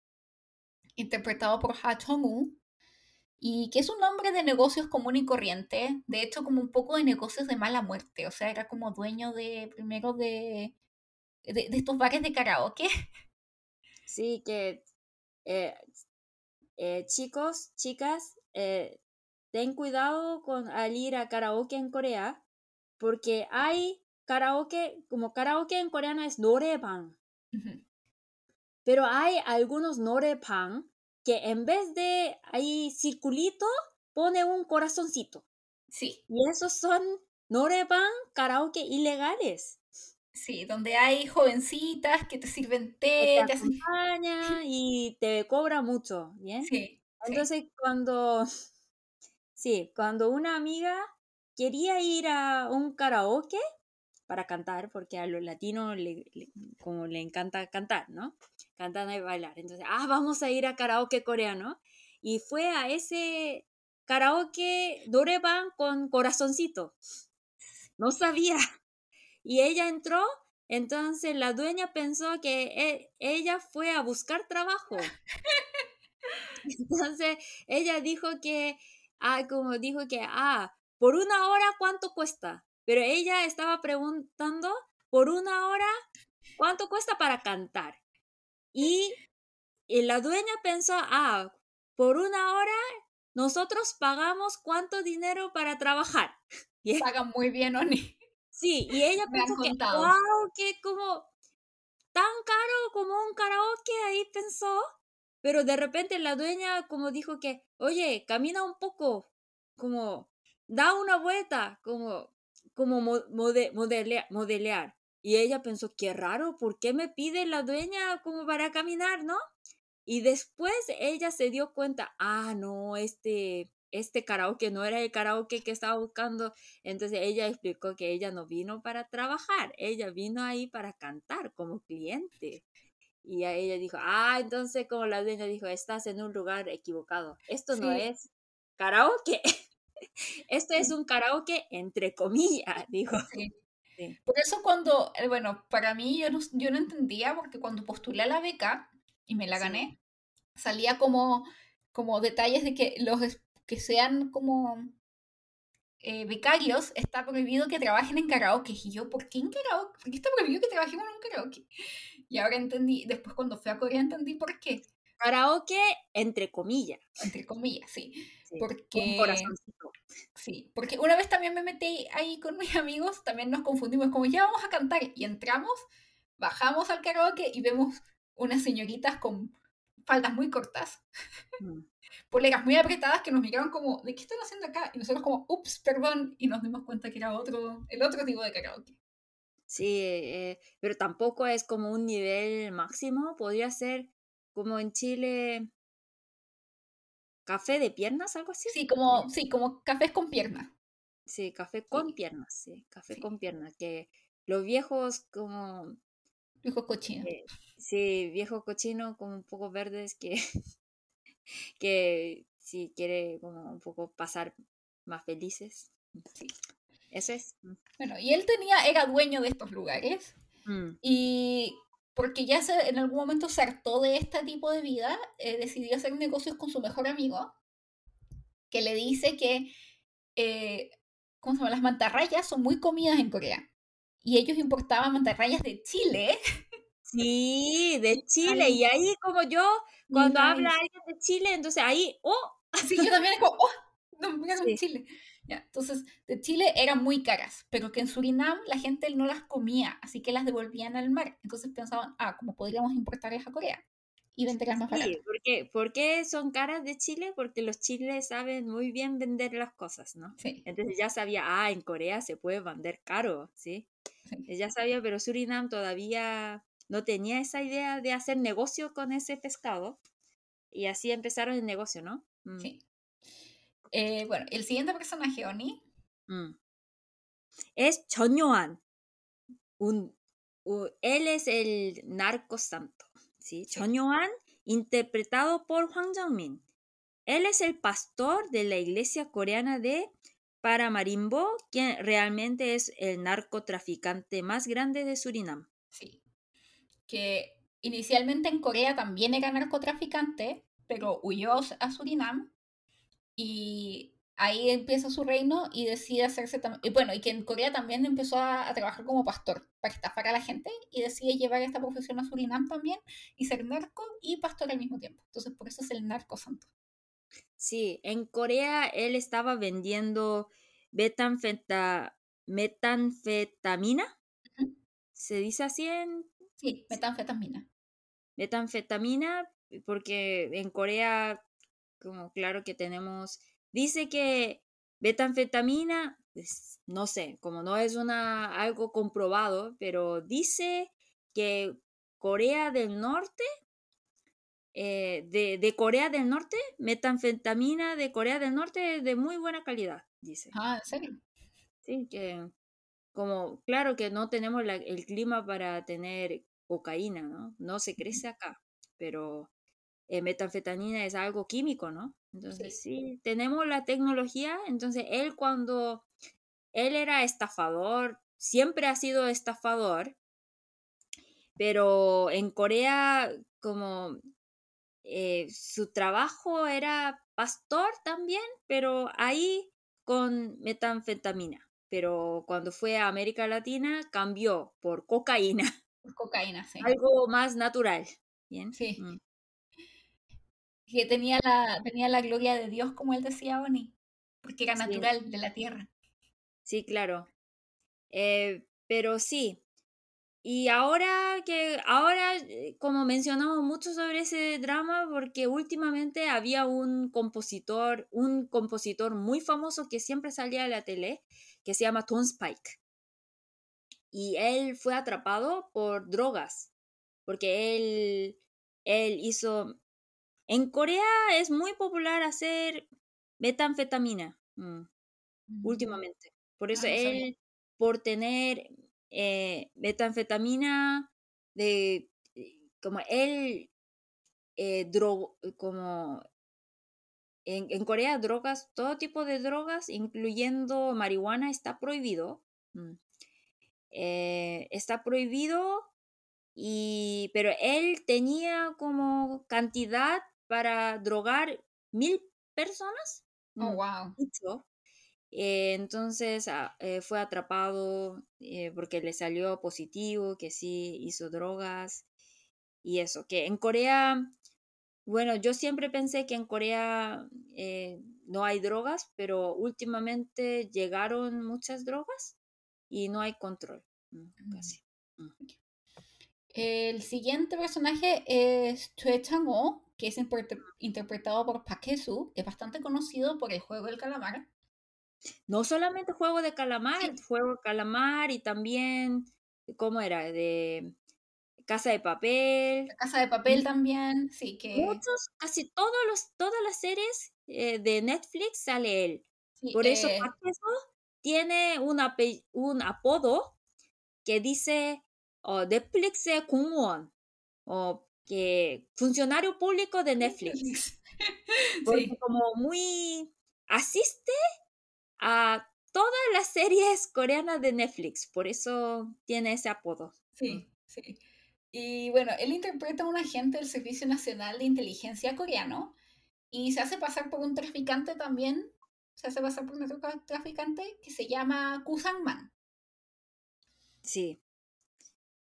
interpretado por Ha Chong-woo, y que es un hombre de negocios común y corriente, de hecho como un poco de negocios de mala muerte, o sea, era como dueño de, primero de de, estos bares de karaoke. Sí, que eh, eh, chicos, chicas, eh, ten cuidado con al ir a karaoke en Corea, porque hay karaoke, como karaoke en coreano es noreban. Pero hay algunos noreban que en vez de ahí circulito, pone un corazoncito. Sí. Y esos son noreban karaoke ilegales. Sí, donde hay jovencitas que te sirven té, te te hacen... acompaña y te cobra mucho, ¿bien? Sí, sí. Entonces, cuando, sí, cuando una amiga quería ir a un karaoke para cantar, porque a los latinos le, como le encanta cantar, ¿no? Cantar y bailar. Entonces, ah, vamos a ir a karaoke coreano. Y fue a ese karaoke Doreban con corazoncito. No sabía. Y ella entró, entonces la dueña pensó que e, ella fue a buscar trabajo. Entonces ella dijo que, ah, como dijo que, ah, por una hora, ¿cuánto cuesta? Pero ella estaba preguntando, por una hora, ¿cuánto cuesta para cantar? Y, y la dueña pensó, ah, por una hora nosotros pagamos cuánto dinero para trabajar. Pagan muy bien, Oni. Sí, y ella pensó que, wow, que como tan caro como un karaoke, ahí pensó. Pero de repente la dueña como dijo que, oye, camina un poco, como da una vuelta, como, como modelear. Y ella pensó, qué raro, ¿por qué me pide la dueña como para caminar, no? Y después ella se dio cuenta, ah, no, este, este karaoke no era el karaoke que estaba buscando. Entonces ella explicó que ella no vino para trabajar, ella vino ahí para cantar como cliente. Y ella dijo, ah, entonces como la dueña dijo, estás en un lugar equivocado. Esto no es karaoke. Esto es un karaoke entre comillas, dijo. Por eso cuando, eh, bueno, para mí yo no, yo no entendía porque cuando postulé a la beca y me la gané, salía como, como detalles de que los que sean como eh, becarios, está prohibido que trabajen en karaoke. Y yo, ¿por qué en karaoke? ¿Por qué está prohibido que trabajemos en un karaoke? Y ahora entendí, después cuando fui a Corea entendí por qué. Karaoke entre comillas. Entre comillas, sí. porque... Sí, porque una vez también me metí ahí con mis amigos, también nos confundimos, como ya vamos a cantar, y entramos, bajamos al karaoke y vemos unas señoritas con faldas muy cortas, mm. poleras muy apretadas que nos miraron como, ¿de qué están haciendo acá? Y nosotros como, ups, perdón, y nos dimos cuenta que era otro, el otro tipo de karaoke. Sí, eh, pero tampoco es como un nivel máximo, podría ser como en Chile, café de piernas, algo así. Sí, como, sí, como cafés con piernas. Sí, café con piernas, sí, café con piernas, que los viejos como... Viejos cochinos. Eh, sí, viejos cochinos como un poco verdes que, que si quiere como un poco pasar más felices. Sí. Eso es. Bueno, y él tenía, era dueño de estos lugares. Mm. Y porque ya se, en algún momento se hartó de este tipo de vida, eh, decidió hacer negocios con su mejor amigo, que le dice que, eh, ¿cómo se llama? Las mantarrayas son muy comidas en Corea. Y ellos importaban mantarrayas de Chile. Sí, de Chile. Y ahí como yo, cuando habla alguien de Chile, entonces ahí, oh. Sí, yo también como, oh, no, me Chile entonces, de Chile eran muy caras, pero que en Surinam la gente no las comía, así que las devolvían al mar. Entonces pensaban, ah, como podríamos importarlas a Corea y venderlas más baratas. Sí, ¿por qué? son caras de Chile? Porque los chiles saben muy bien vender las cosas, ¿no? Sí. Entonces ya sabía, ah, en Corea se puede vender caro, ¿sí? Ya sabía, pero Surinam todavía no tenía esa idea de hacer negocio con ese pescado. Y así empezaron el negocio, ¿no? Mm. Sí. Eh, bueno, el siguiente personaje, Oni. Mm. Es Chonyoan. Un, él es el narco santo. ¿sí? sí. interpretado por Hwang Jung-min. Él es el pastor de la iglesia coreana de Paramarimbo, quien realmente es el narcotraficante más grande de Surinam. Sí. Que inicialmente en Corea también era narcotraficante, pero huyó a Surinam y ahí empieza su reino y decide hacerse también, bueno, y que en Corea también empezó a, trabajar como pastor para estafar a la gente y decide llevar esta profesión a Surinam también y ser narco y pastor al mismo tiempo. Entonces por eso es el narco santo. Sí, en Corea él estaba vendiendo metanfetamina. ¿Se dice así en...? Sí, metanfetamina. Metanfetamina, porque en Corea como claro que tenemos, dice que betanfetamina no sé, como no es una, algo comprobado, pero dice que Corea del Norte, eh, de, de, Corea del Norte, metanfetamina de Corea del Norte de muy buena calidad, dice. Ah, ¿en serio? Sí, que como, claro que no tenemos el clima para tener cocaína, ¿no? No se crece acá, pero eh, metanfetamina es algo químico, ¿no? Entonces, sí. tenemos la tecnología, entonces él cuando él era estafador, siempre ha sido estafador, pero en Corea como eh, su trabajo era pastor también, pero ahí con metanfetamina. Pero cuando fue a América Latina cambió por cocaína. Cocaína, sí. Algo más natural. Bien. Sí. Mm. Que tenía la, tenía la gloria de Dios, como él decía Bonnie, porque era natural de la tierra. Sí, claro. Eh, pero sí. Y ahora que, ahora, eh, como mencionamos mucho sobre ese drama, porque últimamente había un compositor, un compositor muy famoso que siempre salía a la tele, que se llama Tom Spike. Y él fue atrapado por drogas, porque él, él hizo... En Corea es muy popular hacer metanfetamina mm, últimamente. Por eso ah, él, por tener eh, metanfetamina, de, eh, como él, eh, como en, Corea drogas, todo tipo de drogas, incluyendo marihuana, está prohibido. Mm. está prohibido, y, pero él tenía como cantidad para drogar mil personas. Oh, wow. Eh, entonces ah, eh, fue atrapado eh, porque le salió positivo, que sí hizo drogas y eso, que en Corea, bueno, yo siempre pensé que en Corea no hay drogas, pero últimamente llegaron muchas drogas y no hay control. Mm, mm. Mm. El siguiente personaje es Chue Chang-ho, que es interpretado por Pakesu, que es bastante conocido por el juego del calamar. No solamente juego de calamar, sí. juego de calamar y también, ¿cómo era? De Casa de Papel. Casa de Papel también, sí que... Muchos, casi todos los, todas las series eh, de Netflix sale él. Por eso eh... Pakesu tiene un, ape un apodo que dice oh, Netflix que funcionario público de Netflix. Porque como muy asiste a todas las series coreanas de Netflix, por eso tiene ese apodo. Sí, sí. Y bueno, él interpreta a un agente del Servicio Nacional de Inteligencia coreano y se hace pasar por un traficante también, se hace pasar por un traficante que se llama Kusangman. Sí.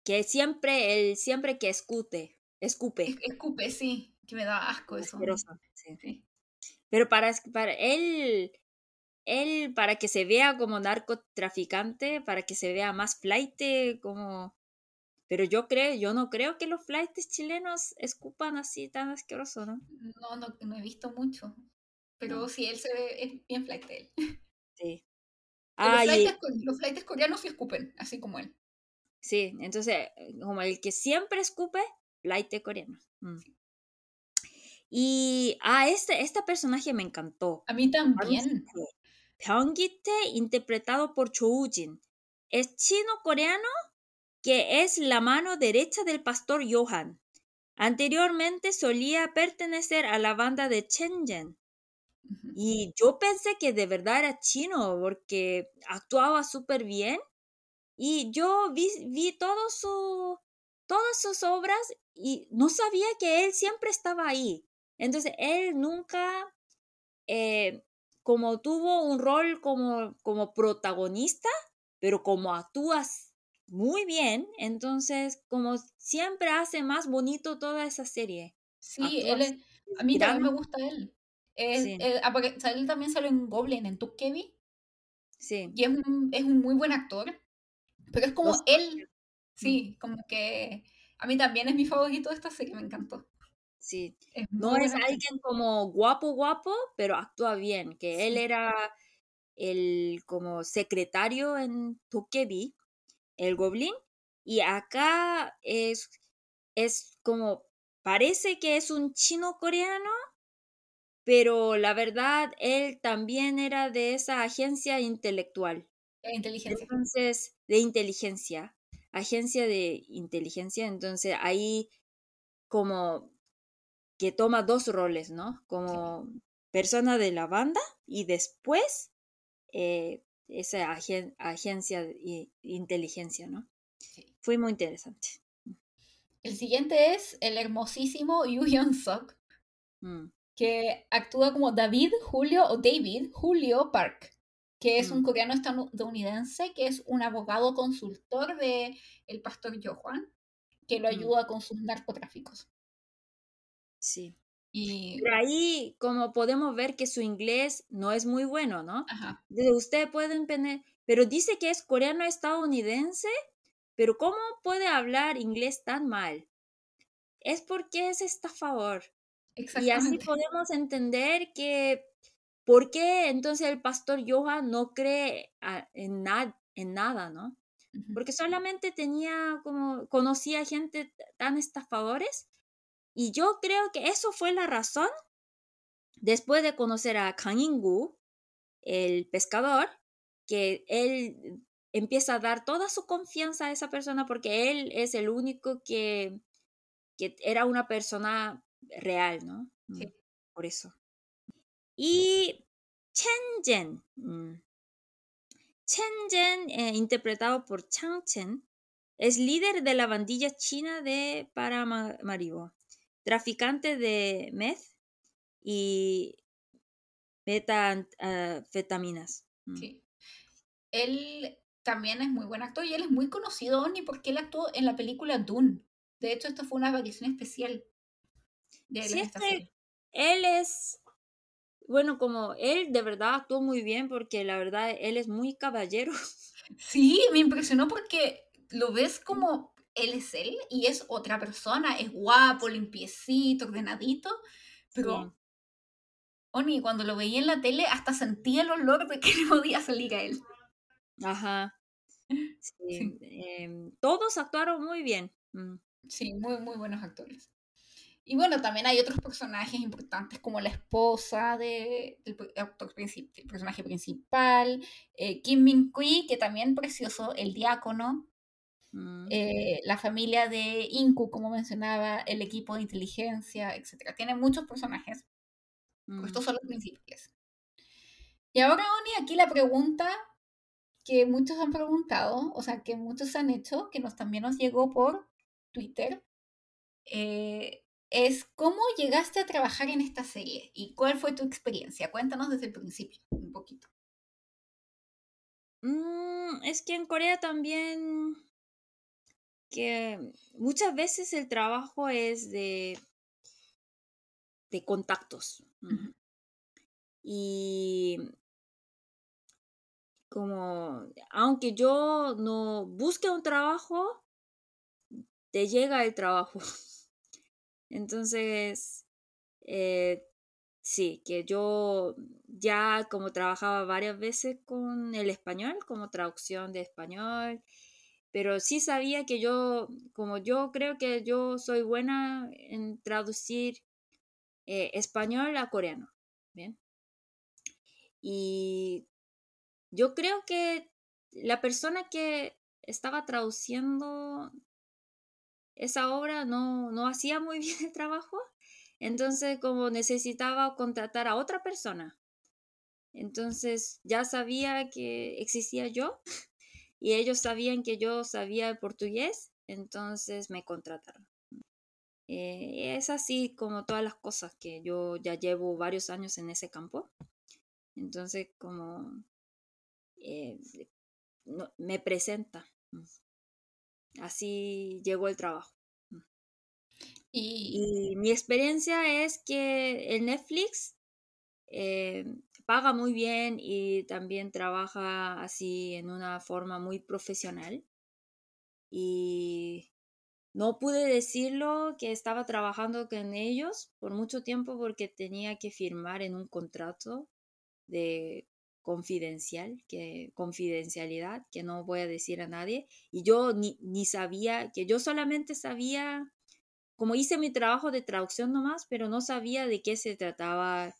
Que siempre, él siempre que escute, escupe. Escupe, sí, que me da asco eso. Sí. Pero para, para él, él para que se vea como narcotraficante, para que se vea más flight, como... Pero yo creo, yo no creo que los flights chilenos escupan así tan asqueroso, ¿no? No, no, no he visto mucho. Pero sí, él se ve bien flight él. Sí. los, flights, coreanos sí escupen, así como él. Sí, entonces, como el que siempre escupe, flight coreano. Mm. Y, ah, este, este personaje me encantó. A mí también. Pyongytae, interpretado por Cho Jin, es chino-coreano que es la mano derecha del pastor Johan. Anteriormente solía pertenecer a la banda de Chenjen. Y yo pensé que de verdad era chino porque actuaba súper bien. Y yo vi, vi todo su, todas sus obras y no sabía que él siempre estaba ahí. Entonces, él nunca eh, como tuvo un rol como, como protagonista, pero como actúas muy bien, entonces como siempre hace más bonito toda esa serie. Sí, él a mí también me gusta él. él, ah, él también sale en Goblin, en Tukkevi. Sí. Y es un, es un muy buen actor. Pero es como él. Sí, como que a mí también es mi favorito de esta serie, me encantó. Sí. no es alguien como guapo, guapo, pero actúa bien, que él era el como secretario en Tokebi, el Goblin, y acá es, es como, parece que es un chino coreano, pero la verdad, él también era de esa agencia intelectual. De inteligencia. Entonces, de inteligencia, agencia de inteligencia, entonces ahí como que toma dos roles, ¿no? Como persona de la banda y después eh, esa agencia de inteligencia, ¿no? Fue muy interesante. El siguiente es el hermosísimo Yu Hyun Suk, mm. que actúa como David Julio o David Julio Park, que es un mm. coreano estadounidense que es un abogado consultor de el pastor Johan, que lo mm. ayuda con sus narcotráficos. Sí. Y ahí, como podemos ver que su inglés no es muy bueno, ¿no? Ajá. Ustedes pueden pero dice que es coreano estadounidense, pero ¿cómo puede hablar inglés tan mal? Es porque es estafador. Y así podemos entender que, ¿por qué entonces el pastor Johan no cree en, en nada, ¿no? Porque solamente tenía como, conocía gente tan estafadores y yo creo que eso fue la razón, después de conocer a Kang In-gu, el pescador, que él empieza a dar toda su confianza a esa persona porque él es el único que, que era una persona real, ¿no? Mm, sí. Por eso. Y Chen Chen. Mm, Chen Chen, eh, interpretado por Chang Chen, es líder de la bandilla china de Paramaribo traficante de meth y metanfetaminas. Mm. Sí. Él también es muy buen actor y él es muy conocido, ni porque él actuó en la película Dune. De hecho, esto fue una aparición especial de él. Este, él es, bueno, como él de verdad actuó muy bien porque la verdad él es muy caballero. Sí, me impresionó porque lo ves como él es él y es otra persona, es guapo, limpiecito, ordenadito, pero Oni, cuando lo veía en la tele hasta sentía el olor de que no podía salir a él. Ajá. Sí, em, todos actuaron muy bien. Mm. Sí, muy, muy buenos actores. Y bueno, también hay otros personajes importantes como la esposa de, del, actor personaje principal, eh, Kim Min Kui, que también precioso, el diácono, Mm. Eh, la familia de Inku, como mencionaba, el equipo de inteligencia, etc. Tiene muchos personajes. estos mm. son los principales. Y ahora, Oni, aquí la pregunta que muchos han preguntado, o sea, que muchos han hecho, que nos, también nos llegó por Twitter, eh, es cómo llegaste a trabajar en esta serie y cuál fue tu experiencia. Cuéntanos desde el principio, un poquito. Mm, es que en Corea también que muchas veces el trabajo es de, de contactos. Y como, aunque yo no busque un trabajo, te llega el trabajo. Entonces, eh, sí, que yo ya como trabajaba varias veces con el español, como traducción de español, pero sí sabía que yo, como yo creo que yo soy buena en traducir eh, español a coreano, ¿bien? Y yo creo que la persona que estaba traduciendo esa obra no, no hacía muy bien el trabajo, entonces como necesitaba contratar a otra persona. Entonces ya sabía que existía yo y ellos sabían que yo sabía portugués, entonces me contrataron. Eh, es así como todas las cosas que yo ya llevo varios años en ese campo. Entonces, como eh, me presenta. Así llegó el trabajo. Y, mi experiencia es que el Netflix eh, paga muy bien y también trabaja así en una forma muy profesional. Y no pude decirlo que estaba trabajando con ellos por mucho tiempo porque tenía que firmar en un contrato de confidencial, que confidencialidad, que no voy a decir a nadie. Y yo ni, ni sabía, que yo solamente sabía, como hice mi trabajo de traducción nomás, pero no sabía de qué se trataba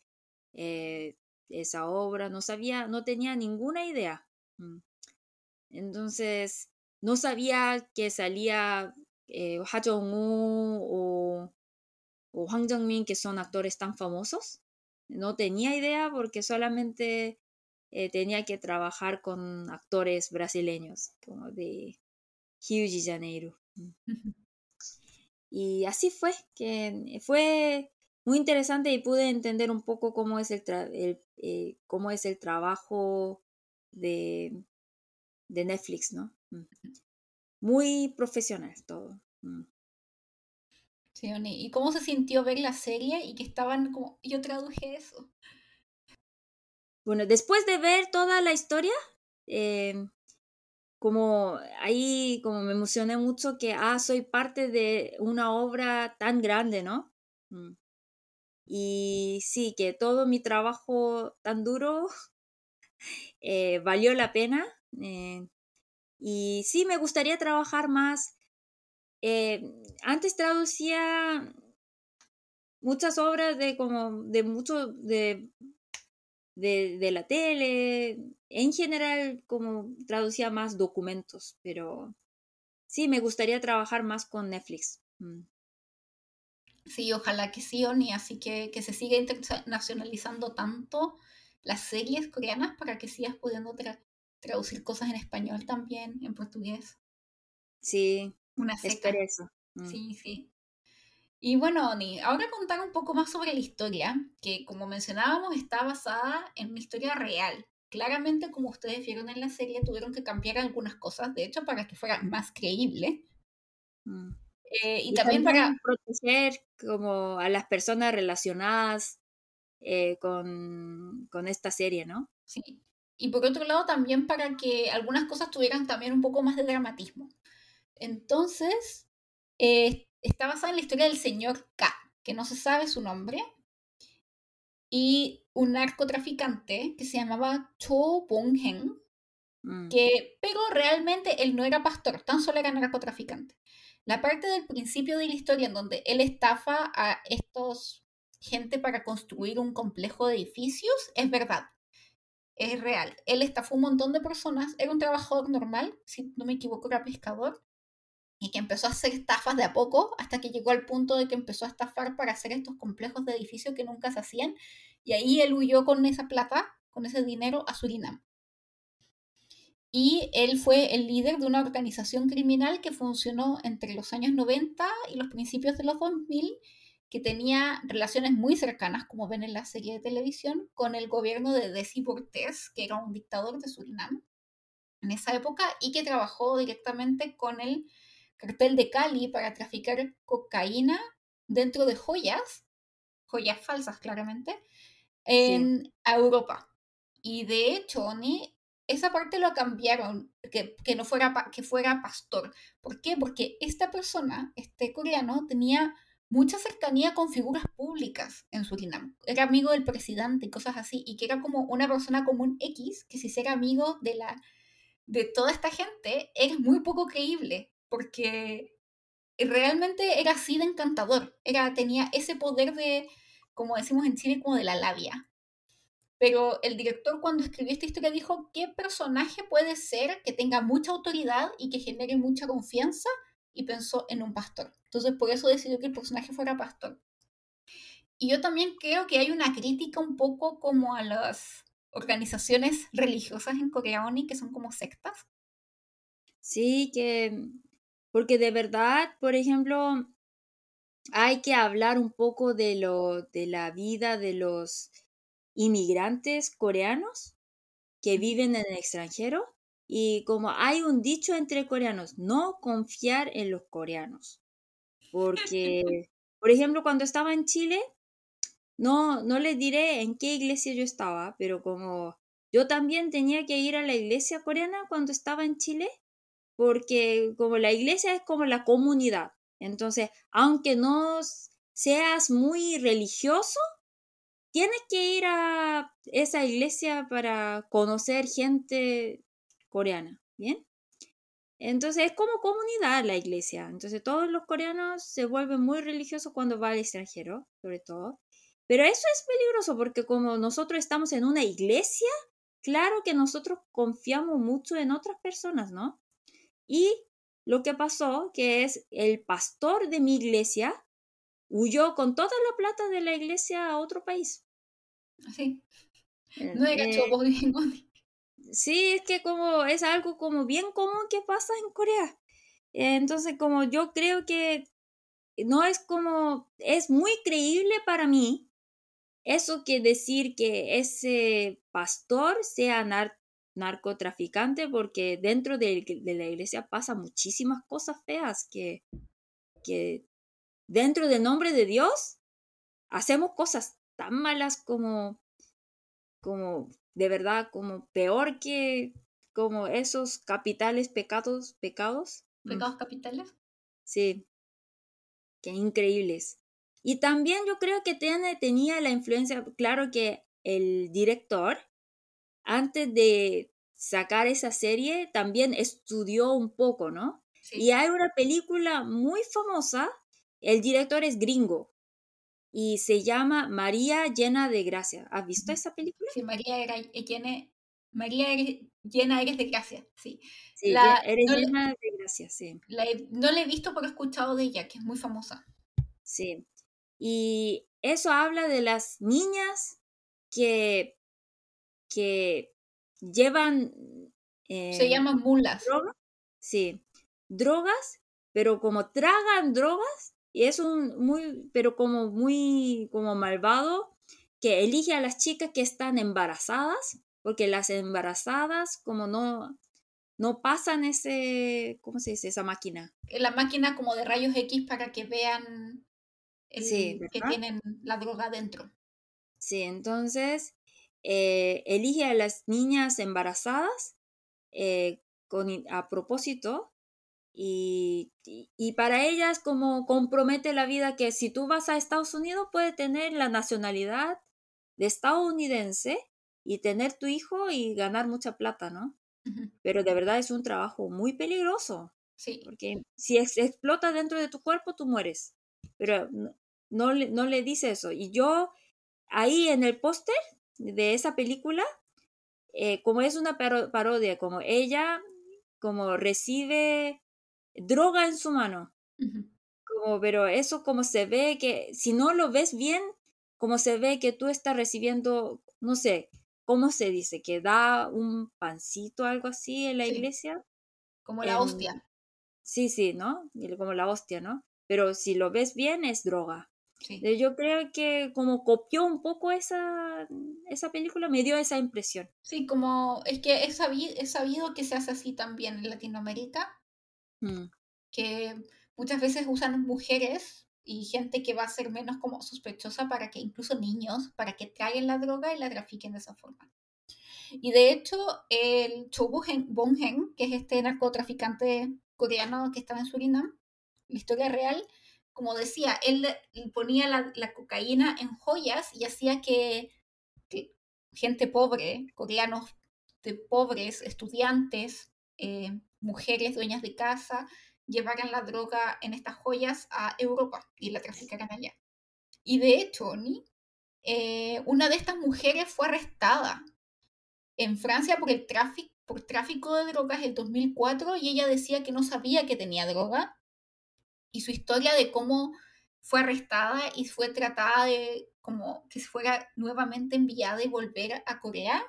eh, esa obra, no sabía, no tenía ninguna idea. Mm. Entonces, no sabía que salía eh, Ha o, o Hwang Jung-min, que son actores tan famosos. No tenía idea porque solamente eh, tenía que trabajar con actores brasileños, como de Rio de Janeiro. Mm. Y así fue, que fue muy interesante y pude entender un poco cómo es el, eh, cómo es el trabajo de, de Netflix, ¿no? Mm. Muy profesional todo. Mm. Sí, ¿y cómo se sintió ver la serie y que estaban como, yo traduje eso? Bueno, después de ver toda la historia, em, como ahí como me emocioné mucho que, ah, soy parte de una obra tan grande, ¿no? Mm. Y sí, que todo mi trabajo tan duro eh, valió la pena. Eh, y sí, me gustaría trabajar más. Eh, antes traducía muchas obras de como de mucho de de, la tele. En general, como traducía más documentos, pero sí, me gustaría trabajar más con Netflix. Mm. Sí, ojalá que sí, Oni, así que, que se siga internacionalizando tanto las series coreanas para que sigas pudiendo traducir cosas en español también, en portugués. Sí, Una espero eso. Mm. Sí, sí. Y bueno, Oni, ahora contar un poco más sobre la historia, que como mencionábamos está basada en una historia real. Claramente, como ustedes vieron en la serie, tuvieron que cambiar algunas cosas, de hecho, para que fuera más creíble. Mm. Eh, y, también, para proteger como a las personas relacionadas eh, con, con, esta serie, ¿no? Sí. Y por otro lado, también para que algunas cosas tuvieran también un poco más de dramatismo. Entonces, eh, está basada en la historia del señor K, que no se sabe su nombre, y un narcotraficante que se llamaba Cho Bong-hen, mm. que, pero realmente él no era pastor, tan solo era narcotraficante. La parte del principio de la historia en donde él estafa a estos gente para construir un complejo de edificios es verdad. Es real. Él estafó un montón de personas. Era un trabajador normal, si no me equivoco, era pescador y que empezó a hacer estafas de a poco hasta que llegó al punto de que empezó a estafar para hacer estos complejos de edificios que nunca se hacían y ahí él huyó con esa plata, con ese dinero a Surinam. Y él fue el líder de una organización criminal que funcionó entre los años 90 y los principios de los 2000, que tenía relaciones muy cercanas, como ven en la serie de televisión, con el gobierno de Desi Bortés, que era un dictador de Surinam en esa época, y que trabajó directamente con el cartel de Cali para traficar cocaína dentro de joyas, joyas falsas claramente, en Europa. Y de hecho, ni esa parte lo cambiaron, que, que, no fuera, que fuera pastor. ¿Por qué? Porque esta persona, este coreano, tenía mucha cercanía con figuras públicas en Surinam. Era amigo del presidente y cosas así, y que era como una persona común X, que si ser amigo de la de toda esta gente, era muy poco creíble porque realmente era así de encantador, era, tenía ese poder de, como decimos en Chile, como de la labia. Pero el director cuando escribió esta historia dijo, ¿qué personaje puede ser que tenga mucha autoridad y que genere mucha confianza? Y pensó en un pastor. Entonces por eso decidió que el personaje fuera pastor. Y yo también creo que hay una crítica un poco como a las organizaciones religiosas en Corea que son como sectas. Sí, que porque de verdad, por ejemplo, hay que hablar un poco de, lo, de la vida de los inmigrantes coreanos que viven en el extranjero. Y como hay un dicho entre coreanos, no confiar en los coreanos. Porque, por ejemplo, cuando estaba en Chile, no, no les diré en qué iglesia yo estaba, pero como yo también tenía que ir a la iglesia coreana cuando estaba en Chile, porque como la iglesia es como la comunidad. Entonces, aunque no seas muy religioso, tienes que ir a esa iglesia para conocer gente coreana, ¿bien? Entonces es como comunidad la iglesia. Entonces todos los coreanos se vuelven muy religiosos cuando va al extranjero, sobre todo. Pero eso es peligroso porque como nosotros estamos en una iglesia, claro que nosotros confiamos mucho en otras personas, ¿no? Y lo que pasó, que es el pastor de mi iglesia, huyó con toda la plata de la iglesia a otro país. Sí. No era eh, Sí, es que como es algo como bien común que pasa en Corea. Entonces, como yo creo que no es como, es muy creíble para mí eso que decir que ese pastor sea narcotraficante, porque dentro de, la iglesia pasa muchísimas cosas feas que, que dentro del nombre de Dios hacemos cosas tan malas como, como de verdad, como peor que como esos capitales pecados, pecados. Mm. ¿Pecados capitales? Sí, qué increíbles. Y también yo creo que tiene, tenía la influencia, claro que el director, antes de sacar esa serie, también estudió un poco, ¿no? Y hay una película muy famosa, el director es gringo, y se llama María llena de gracia. ¿Has visto esa película? Sí, María era llena, María llena eres de gracia, sí. Sí, la, eres llena de gracia, sí. no la he visto, pero he escuchado de ella, que es muy famosa. Sí, y eso habla de las niñas que, que llevan... Se llaman mulas. Drogas, sí, drogas, pero como tragan drogas, y es un muy, pero como muy, como malvado, que elige a las chicas que están embarazadas, porque las embarazadas, como no, no pasan ese, ¿cómo se dice? Esa máquina. La máquina como de rayos X para que vean que tienen la droga dentro. Sí, entonces eh, elige a las niñas embarazadas eh, con, a propósito y, y, para ellas como compromete la vida que si tú vas a Estados Unidos puedes tener la nacionalidad de estadounidense y tener tu hijo y ganar mucha plata, ¿no? Pero de verdad es un trabajo muy peligroso. Sí. Porque si explota dentro de tu cuerpo, tú mueres. Pero no le, no le dice eso. Y yo ahí en el póster de esa película, eh, como es una parodia, como ella como recibe droga en su mano. Como, pero eso como se ve que, si no lo ves bien, como se ve que tú estás recibiendo, no sé, ¿cómo se dice? Que da un pancito, algo así en la iglesia. Como la hostia. Sí, sí, ¿no? Como la hostia, ¿no? Pero si lo ves bien, es droga. Eh, yo creo que como copió un poco esa, esa película, me dio esa impresión. Sí, como es que es sabido, es sabido que se hace así también en Latinoamérica, mm. que muchas veces usan mujeres y gente que va a ser menos como sospechosa para que incluso niños, para que traigan la droga y la trafiquen de esa forma. Y de hecho, el Cho Bong-hen, que es este narcotraficante coreano que estaba en Surinam, la historia real, como decía, él ponía la, cocaína en joyas y hacía que, gente pobre, coreanos de pobres, estudiantes, eh, mujeres dueñas de casa, llevaran la droga en estas joyas a Europa y la traficaran allá. Y de hecho, ni eh, una de estas mujeres fue arrestada en Francia por el tráfico por tráfico de drogas en 2004 y ella decía que no sabía que tenía droga y su historia de cómo fue arrestada y fue tratada de como que fuera nuevamente enviada y volver a Corea,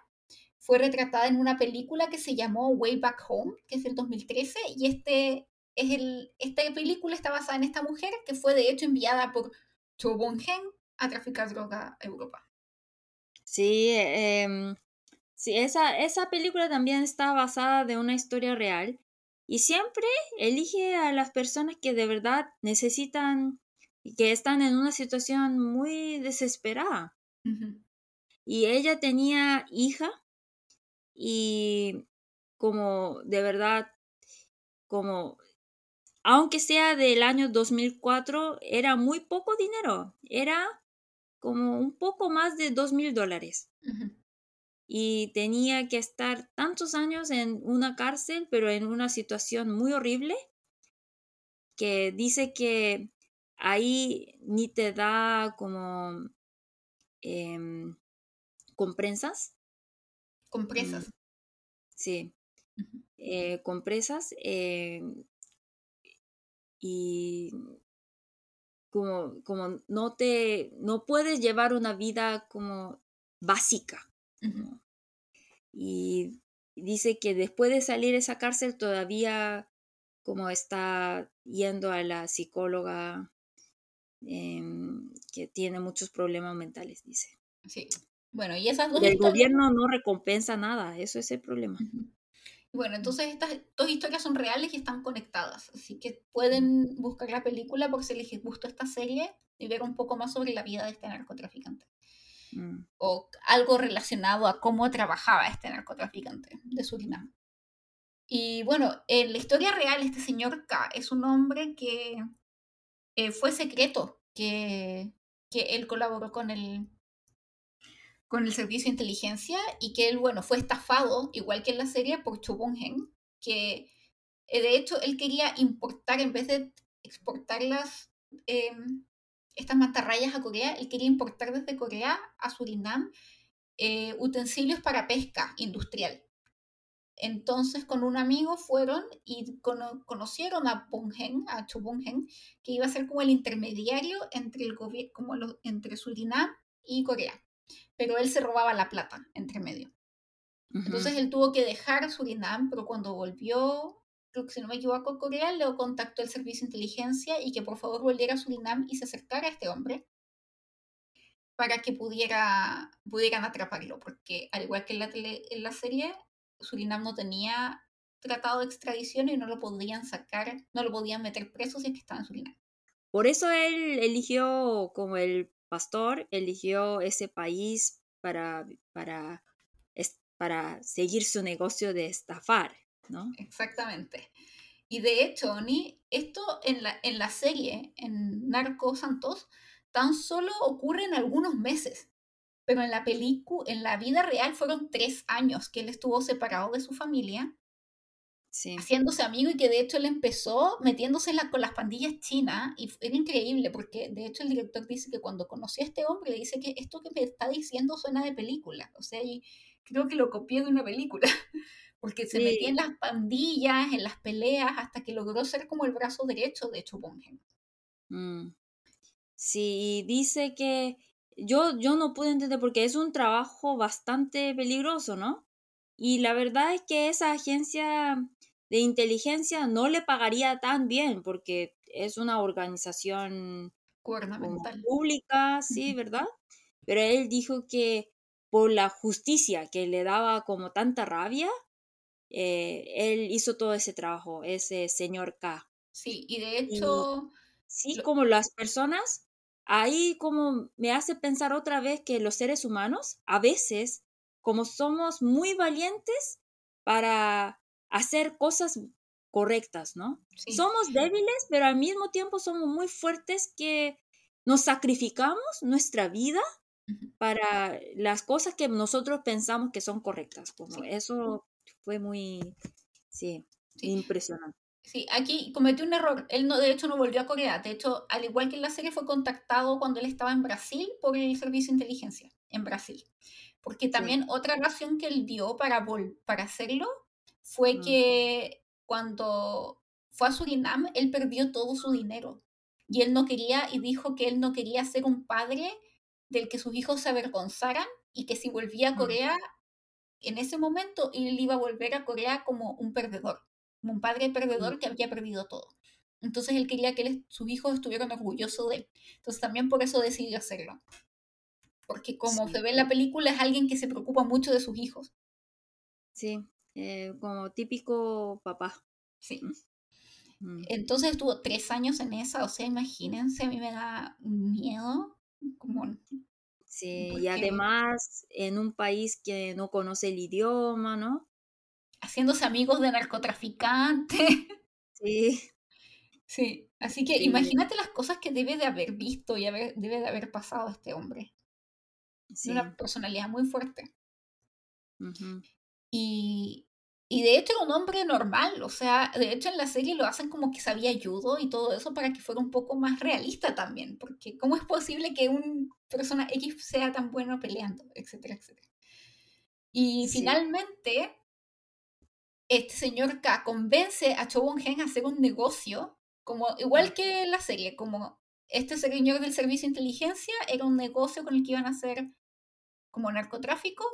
fue retratada en una película que se llamó Way Back Home, que es del 2013, y este es el, esta película está basada en esta mujer que fue de hecho enviada por Cho Bong-hen a traficar droga a Europa. Sí, em, sí esa, esa película también está basada de una historia real y siempre elige a las personas que de verdad necesitan y que están en una situación muy desesperada. Y ella tenía hija y como de verdad, como, aunque sea del año 2004, era muy poco dinero. Era como un poco más de dos mil dólares. Y tenía que estar tantos años en una cárcel, pero en una situación muy horrible, que dice que ahí ni te da como eh, compresas. Compresas. Sí. Eh, compresas. Eh, y como, como no te, no puedes llevar una vida como básica. Y dice que después de salir de esa cárcel todavía como está yendo a la psicóloga em, que tiene muchos problemas mentales, dice. Sí. Bueno, y esas dos El gobierno no recompensa nada, eso es el problema. Bueno, entonces estas dos historias son reales y están conectadas, así que pueden buscar la película por si les gustó esta serie y ver un poco más sobre la vida de este narcotraficante. Mm. O algo relacionado a cómo trabajaba este narcotraficante de Surinam. Y bueno, en la historia real, este señor K es un hombre que eh, fue secreto, que, que él colaboró con el, con el servicio de inteligencia y que él, bueno, fue estafado, igual que en la serie, por Cho que eh, de hecho él quería importar, en vez de exportarlas, em, estas mantarrayas a Corea, él quería importar desde Corea a Surinam eh, utensilios para pesca industrial. Entonces con un amigo fueron y conocieron a Bonghen, a Cho que iba a ser como el intermediario entre, el como entre Surinam y Corea pero él se robaba la plata entre medio. Entonces él tuvo que dejar Surinam, pero cuando volvió, creo que si no me equivoco, Corea, le contactó el servicio de inteligencia y que por favor volviera a Surinam y se acercara a este hombre para que pudiera, pudieran atraparlo, porque al igual que en la, en la serie, Surinam no tenía tratado de extradición y no lo podían sacar, no lo podían meter preso si es que estaba en Surinam. Por eso él eligió como el pastor eligió ese país para, para, para seguir su negocio de estafar, ¿no? Exactamente. Y de hecho, Oni, esto en la, en la serie, en Narco Santos, tan solo ocurre en algunos meses. Pero en la película, en la vida real, fueron tres años que él estuvo separado de su familia haciéndose amigo y que de hecho él empezó metiéndose con las pandillas chinas y era increíble porque de hecho el director dice que cuando conoció a este hombre le dice que esto que me está diciendo suena de película, o sea, y creo que lo copié de una película, porque se metía en las pandillas, en las peleas, hasta que logró ser como el brazo derecho de Chupungen. Mm. Sí, dice que yo, yo no puedo entender porque es un trabajo bastante peligroso, ¿no? Y la verdad es que esa agencia de inteligencia no le pagaría tan bien porque es una organización pública, sí, ¿verdad? Pero él dijo que por la justicia que le daba como tanta rabia, eh, él hizo todo ese trabajo, ese señor K. Sí, y de hecho... sí, como las personas, ahí como me hace pensar otra vez que los seres humanos, a veces, como somos muy valientes para hacer cosas correctas, ¿no? Somos débiles, pero al mismo tiempo somos muy fuertes que nos sacrificamos nuestra vida para las cosas que nosotros pensamos que son correctas. Como eso fue muy, sí, impresionante. Sí, aquí cometió un error. Él no, de hecho no volvió a Corea. De hecho, al igual que en la serie, fue contactado cuando él estaba en Brasil por el servicio de inteligencia en Brasil. Porque también otra razón que él dio para, para hacerlo fue mm. que cuando fue a Surinam, él perdió todo su dinero. Y él no quería, y dijo que él no quería ser un padre del que sus hijos se avergonzaran y que si volvía a mm. Corea, en ese momento él iba a volver a Corea como un perdedor, como un padre perdedor que había perdido todo. Entonces él quería que sus hijos estuvieran orgullosos de él. Entonces también por eso decidió hacerlo. Porque como se ve en la película, es alguien que se preocupa mucho de sus hijos. Sí, eh, como típico papá. Sí. Mm. Entonces estuvo tres años en esa, o sea, imagínense, a mí me da miedo. Como, sí, y además en un país que no conoce el idioma, ¿no? Haciéndose amigos de narcotraficantes. Sí. Sí, así que imagínate las cosas que debe de haber visto y haber, debe de haber pasado este hombre. Una personalidad muy fuerte. y, y de hecho era un hombre normal, o sea, de hecho en la serie lo hacen como que sabía judo y todo eso para que fuera un poco más realista también, porque ¿cómo es posible que un persona X sea tan bueno peleando, etcétera, etcétera? Y finalmente, este señor K convence a Cho Won Hen a hacer un negocio, como igual que en la serie, como este señor del servicio de inteligencia era un negocio con el que iban a hacer como narcotráfico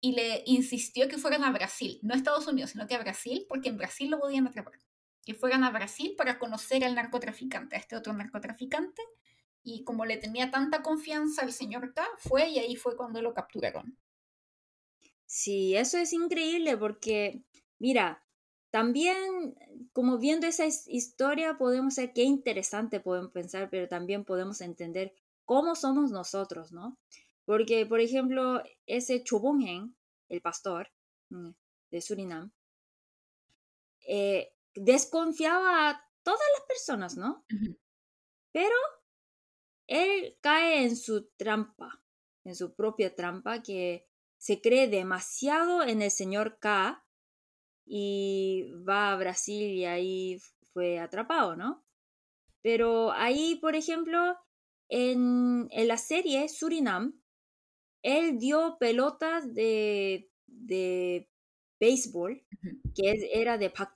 y le insistió que fueran a Brasil, no a Estados Unidos, sino que a Brasil, porque en Brasil lo podían atrapar. Que fueran a Brasil para conocer al narcotraficante, a este otro narcotraficante, y como le tenía tanta confianza al señor K, fue y ahí fue cuando lo capturaron. Sí, eso es increíble porque, mira, también como viendo esa historia podemos ser qué interesante podemos pensar, pero también podemos entender cómo somos nosotros, ¿no? Porque, por ejemplo, ese Chubungen, el pastor mm, de Surinam, eh, desconfiaba a todas las personas, ¿no? Pero él cae en su trampa, en su propia trampa, que se cree demasiado en el señor K y va a Brasil y ahí fue atrapado, ¿no? Pero ahí, por ejemplo, en, en la serie Surinam, él dio pelotas de, de béisbol, que era de Park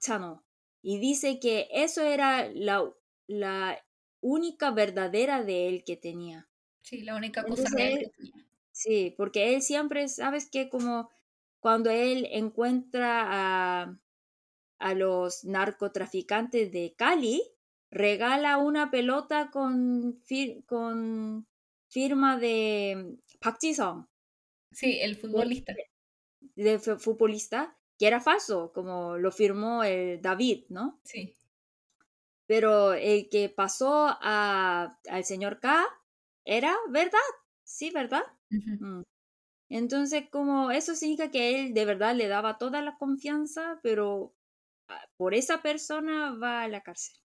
y dice que eso era la, la única verdadera de él que tenía. Sí, la única cosa que tenía. Sí, porque él siempre, sabes que como cuando él encuentra a, a los narcotraficantes de Cali, regala una pelota con, con firma de Park. Sí, el futbolista. De, futbolista, que era falso, como lo firmó el David, ¿no? Sí. Pero el que pasó a, al señor K era verdad, sí, ¿verdad? Mm. Entonces, como eso significa que él de verdad le daba toda la confianza, pero ah, por esa persona va a la cárcel.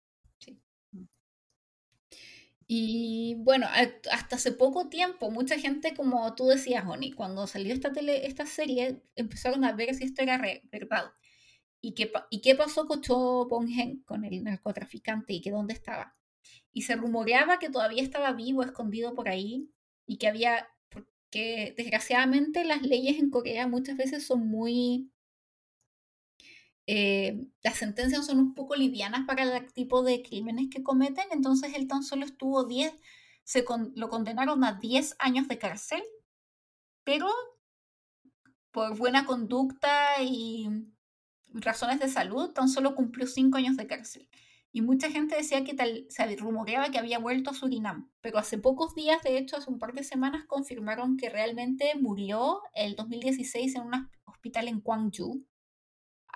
Y bueno, hasta hace poco tiempo, mucha gente, como tú decías, Oni, cuando salió esta, tele, esta serie, empezaron a ver si esto era verdad. ¿Y qué, ¿Y qué pasó con Cho Bong-hen, con el narcotraficante, y que dónde estaba? Y se rumoreaba que todavía estaba vivo, escondido por ahí, y que había, porque desgraciadamente las leyes en Corea muchas veces son muy eh, las sentencias son un poco livianas para el tipo de crímenes que cometen, entonces él tan solo estuvo 10, se lo condenaron a 10 años de cárcel, pero por buena conducta y razones de salud, tan solo cumplió 5 años de cárcel. Y mucha gente decía que tal, se rumoreaba que había vuelto a Surinam, pero hace pocos días, de hecho hace un par de semanas, confirmaron que realmente murió el 2016 en un hospital en Gwangju,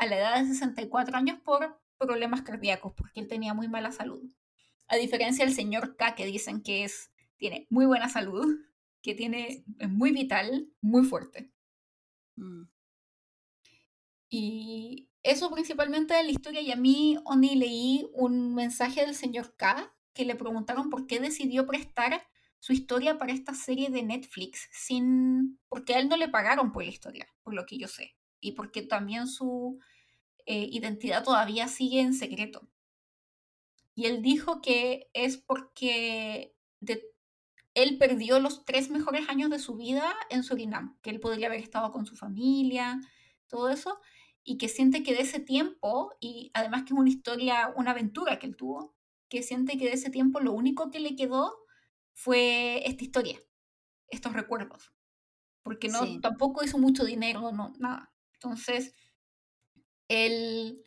a la edad de 64 años por problemas cardíacos, porque él tenía muy mala salud. A diferencia del señor K, que dicen que es, tiene muy buena salud, que tiene, es muy vital, muy fuerte. Mm. Y eso principalmente de la historia, y a mí, Oni, leí un mensaje del señor K, que le preguntaron por qué decidió prestar su historia para esta serie de Netflix, sin porque a él no le pagaron por la historia, por lo que yo sé y porque también su eh, identidad todavía sigue en secreto. Y él dijo que es porque él perdió los tres mejores años de su vida en Surinam, que él podría haber estado con su familia, todo eso, y que siente que de ese tiempo, y además que es una historia, una aventura que él tuvo, que siente que de ese tiempo lo único que le quedó fue esta historia, estos recuerdos, porque no tampoco hizo mucho dinero, no nada. Entonces, él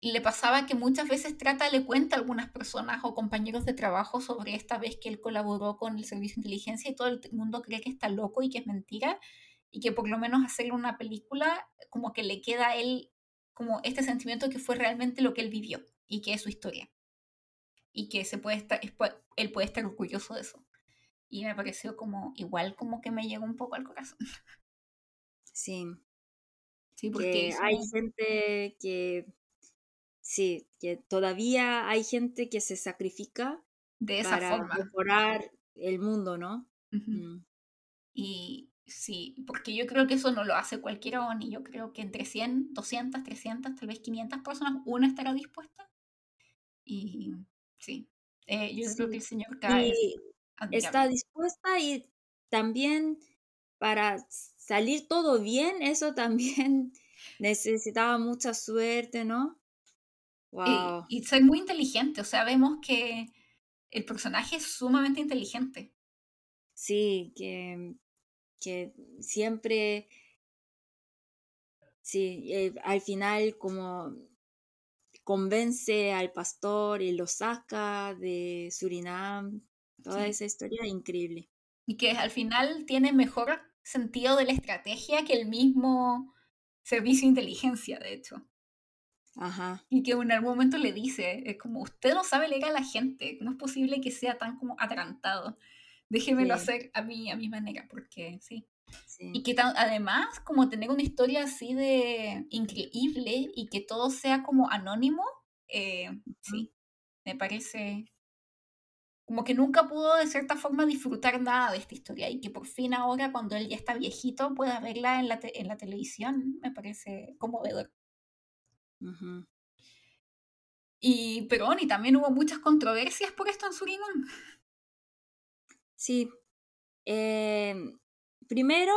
le pasaba que muchas veces trata, le cuenta a algunas personas o compañeros de trabajo sobre esta vez que él colaboró con el servicio de inteligencia y todo el mundo cree que está loco y que es mentira y que por lo menos hacerle una película como que le queda a él como este sentimiento que fue realmente lo que él vivió y que es su historia y que se puede estar, él puede estar orgulloso de eso. Y me pareció como igual como que me llegó un poco al corazón. Sí, Sí, porque hay gente que, sí, que todavía hay gente que se sacrifica de esa para forma. mejorar el mundo, ¿no? Mm. Y sí, porque yo creo que eso no lo hace cualquiera ni yo creo que entre 100, 200, 300, tal vez 500 personas, una estará dispuesta. Y sí, eh, yo creo que el señor K está dispuesta y también para salir todo bien, eso también necesitaba mucha suerte, ¿no? Wow. Y, y ser muy inteligente, o sea, vemos que el personaje es sumamente inteligente. Sí, que, que siempre, sí, eh, al final como convence al pastor y lo saca de Surinam, toda esa historia increíble. Y que al final tiene mejor sentido de la estrategia que el mismo servicio de inteligencia, de hecho. Ajá. Y que en algún momento le dice, es como, usted no sabe leer a la gente, no es posible que sea tan como atrantado. Déjemelo hacer a mí, a mi manera, porque sí. Y que además, como tener una historia así de increíble y que todo sea como anónimo, eh, sí, me parece como que nunca pudo de cierta forma disfrutar nada de esta historia y que por fin ahora cuando él ya está viejito pueda verla en la, en la televisión, me parece conmovedor. Y, pero, y también hubo muchas controversias por esto en Surinam. Sí. Em, primero,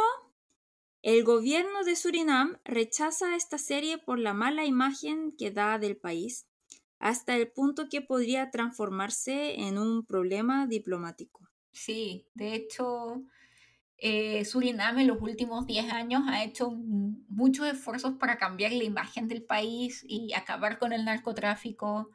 el gobierno de Surinam rechaza esta serie por la mala imagen que da del país, hasta el punto que podría transformarse en un problema diplomático. Sí, de hecho, eh, Surinam en los últimos 10 años ha hecho muchos esfuerzos para cambiar la imagen del país y acabar con el narcotráfico,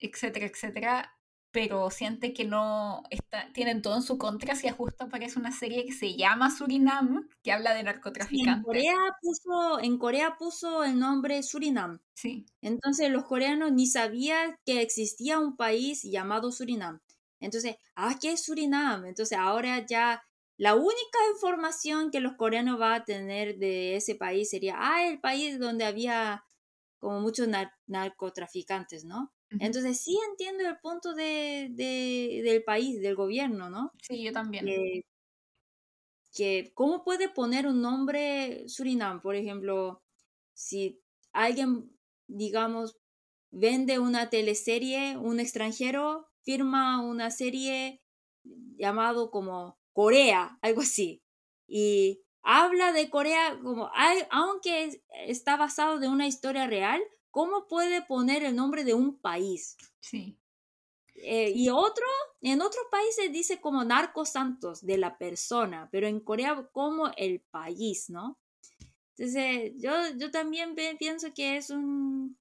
etcétera, etcétera, pero siente que no está, tienen todo en su contra si justo aparece una serie que se llama Surinam, que habla de narcotraficantes. en, Corea puso, en Corea puso el nombre Surinam. Sí. Entonces los coreanos ni sabían que existía un país llamado Surinam. Entonces, ah, ¿qué es Surinam? Entonces ahora ya la única información que los coreanos van a tener de ese país sería, ah, el país donde había como muchos narcotraficantes, ¿no? Entonces sí entiendo el punto de, del país, del gobierno, ¿no? Sí, yo también. Que, ¿cómo puede poner un nombre Surinam? Por ejemplo, si alguien, digamos, vende una teleserie, un extranjero firma una serie llamado como Corea, algo así. Y habla de Corea como, aunque está basado de una historia real, ¿cómo puede poner el nombre de un país? Sí. Eh, y otro, en otros países dice como narcos santos de la persona, pero en Corea como el país, ¿no? Entonces, yo, yo también pienso que es un,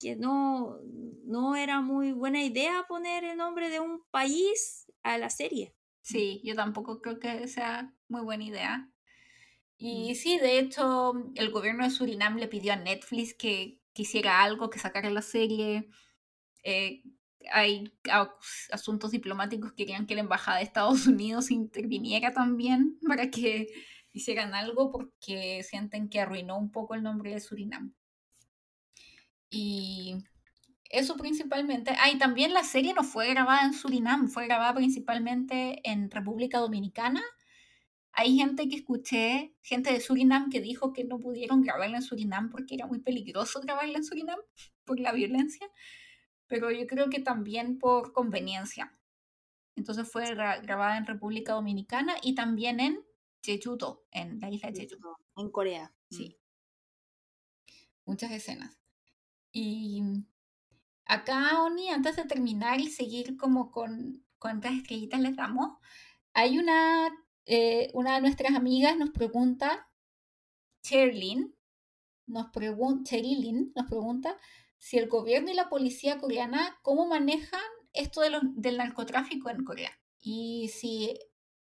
que no, no era muy buena idea poner el nombre de un país a la serie. Sí, yo tampoco creo que sea muy buena idea. Y sí, de hecho, el gobierno de Surinam le pidió a Netflix que quisiera algo, que sacara la serie. Eh, hay asuntos diplomáticos que querían que la embajada de Estados Unidos interviniera también para que hicieran algo porque sienten que arruinó un poco el nombre de Surinam. Y eso principalmente. Ah, y también la serie no fue grabada en Surinam, fue grabada principalmente en República Dominicana. Hay gente que escuché, gente de Surinam que dijo que no pudieron grabarla en Surinam porque era muy peligroso grabarla en Surinam por la violencia, pero yo creo que también por conveniencia. Entonces fue grabada en República Dominicana y también en Jeju-do, en la isla de Jeju. En Corea. Sí. Mm. Muchas escenas. Y Acá, Oni, antes de terminar y seguir como con cuántas estrellitas les damos, hay una, eh, una de nuestras amigas nos pregunta, Cherlin, nos, pregunta, nos pregunta si el gobierno y la policía coreana, ¿cómo manejan esto de del narcotráfico en Corea? Y si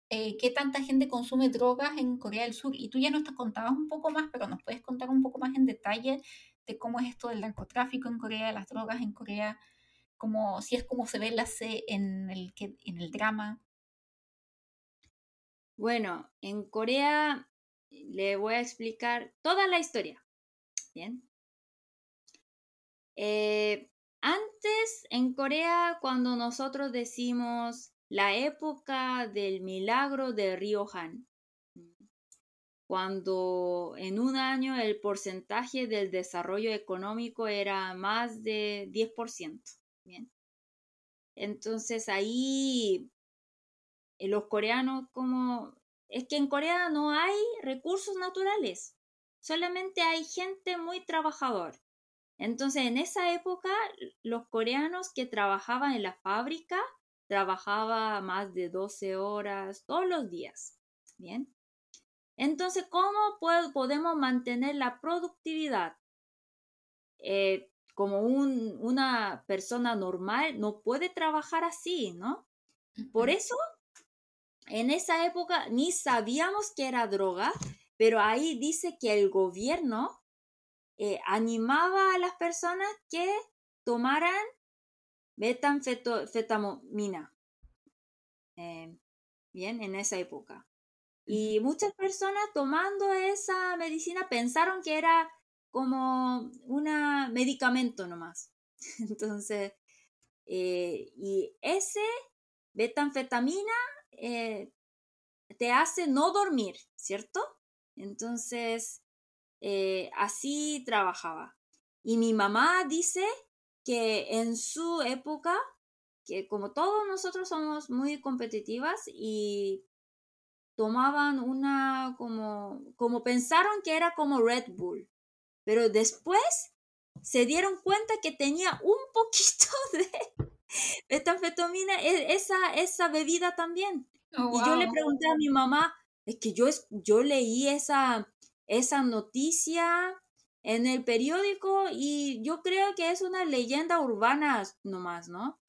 eh, qué tanta gente consume drogas en Corea del Sur. Y tú ya nos contabas un poco más, pero nos puedes contar un poco más en detalle de cómo es esto del narcotráfico en Corea, las drogas en Corea, como si es como se ve la C en el, en el drama. Bueno, en Corea le voy a explicar toda la historia. Bien. Eh, antes, en Corea, cuando nosotros decimos la época del milagro de Río Han, cuando en un año el porcentaje del desarrollo económico era más de 10%. Bien. Entonces ahí los coreanos como es que en Corea no hay recursos naturales, solamente hay gente muy trabajador. Entonces, en esa época, los coreanos que trabajaban en la fábrica trabajaban más de 12 horas todos los días. Bien. Entonces, ¿cómo podemos mantener la productividad? Eh, como una persona normal no puede trabajar así, ¿no? Por eso, en esa época ni sabíamos que era droga, pero ahí dice que el gobierno eh, animaba a las personas que tomaran metanfetamina. Eh, bien, en esa época. Y muchas personas tomando esa medicina pensaron que era como un medicamento nomás. Entonces, eh, y ese betanfetamina te hace no dormir, ¿cierto? Entonces, eh, así trabajaba. Y mi mamá dice que en su época, que como todos nosotros somos muy competitivas y tomaban una como, como pensaron que era como Red Bull, pero después se dieron cuenta que tenía un poquito de metanfetamina, e, esa, esa bebida también. Oh, y yo le pregunté a mi mamá, es que yo, yo leí esa, esa noticia en el periódico y yo creo que es una leyenda urbana nomás, ¿no?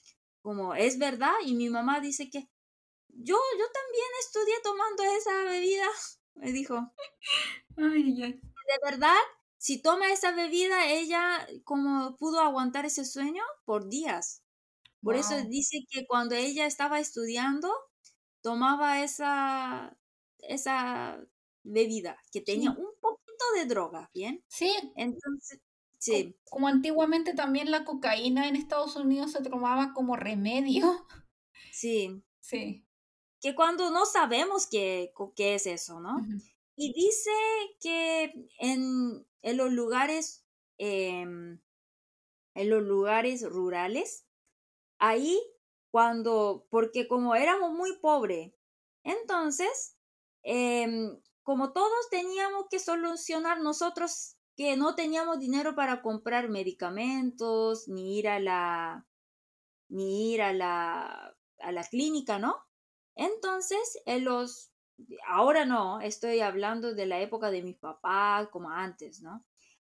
Como es verdad y mi mamá dice que yo, yo también estudié tomando esa bebida, me dijo. Ay, ay. De verdad, si toma esa bebida, ella como pudo aguantar ese sueño por días. Por eso dice que cuando ella estaba estudiando, tomaba esa, esa bebida que tenía un poquito de droga, ¿bien? Sí. Entonces, sí. Como, antiguamente también la cocaína en Estados Unidos se tomaba como remedio. Sí. Sí. Que cuando no sabemos qué, qué es eso, ¿no? Y dice que en, en los lugares, em, en los lugares rurales, ahí cuando, porque como éramos muy pobres, entonces Em, como todos teníamos que solucionar nosotros que no teníamos dinero para comprar medicamentos, ni ir a la, ni ir a la, a la clínica, ¿no? Entonces, en los, ahora no, estoy hablando de la época de mi papá, como antes, ¿no?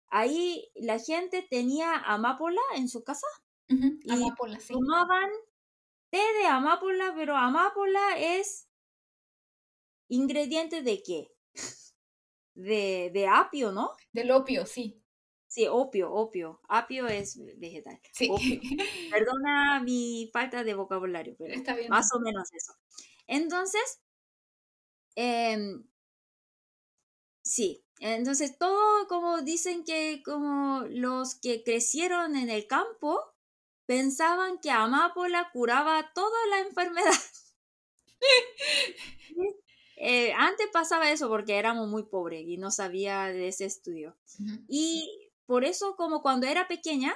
Ahí la gente tenía amapola en su casa. Y amapola, sí. Tomaban té de amapola, pero amapola es ¿Ingrediente de qué? De, de apio, ¿no? Del opio, sí. Sí, opio, opio. Apio es vegetal. Sí. Perdona mi falta de vocabulario, pero Está bien. más o menos eso. Entonces, em, sí, entonces todo como dicen que como los que crecieron en el campo pensaban que amapola curaba toda la enfermedad. Eh, antes pasaba eso porque éramos muy pobres y no sabía de ese estudio. Y por eso, como cuando era pequeña,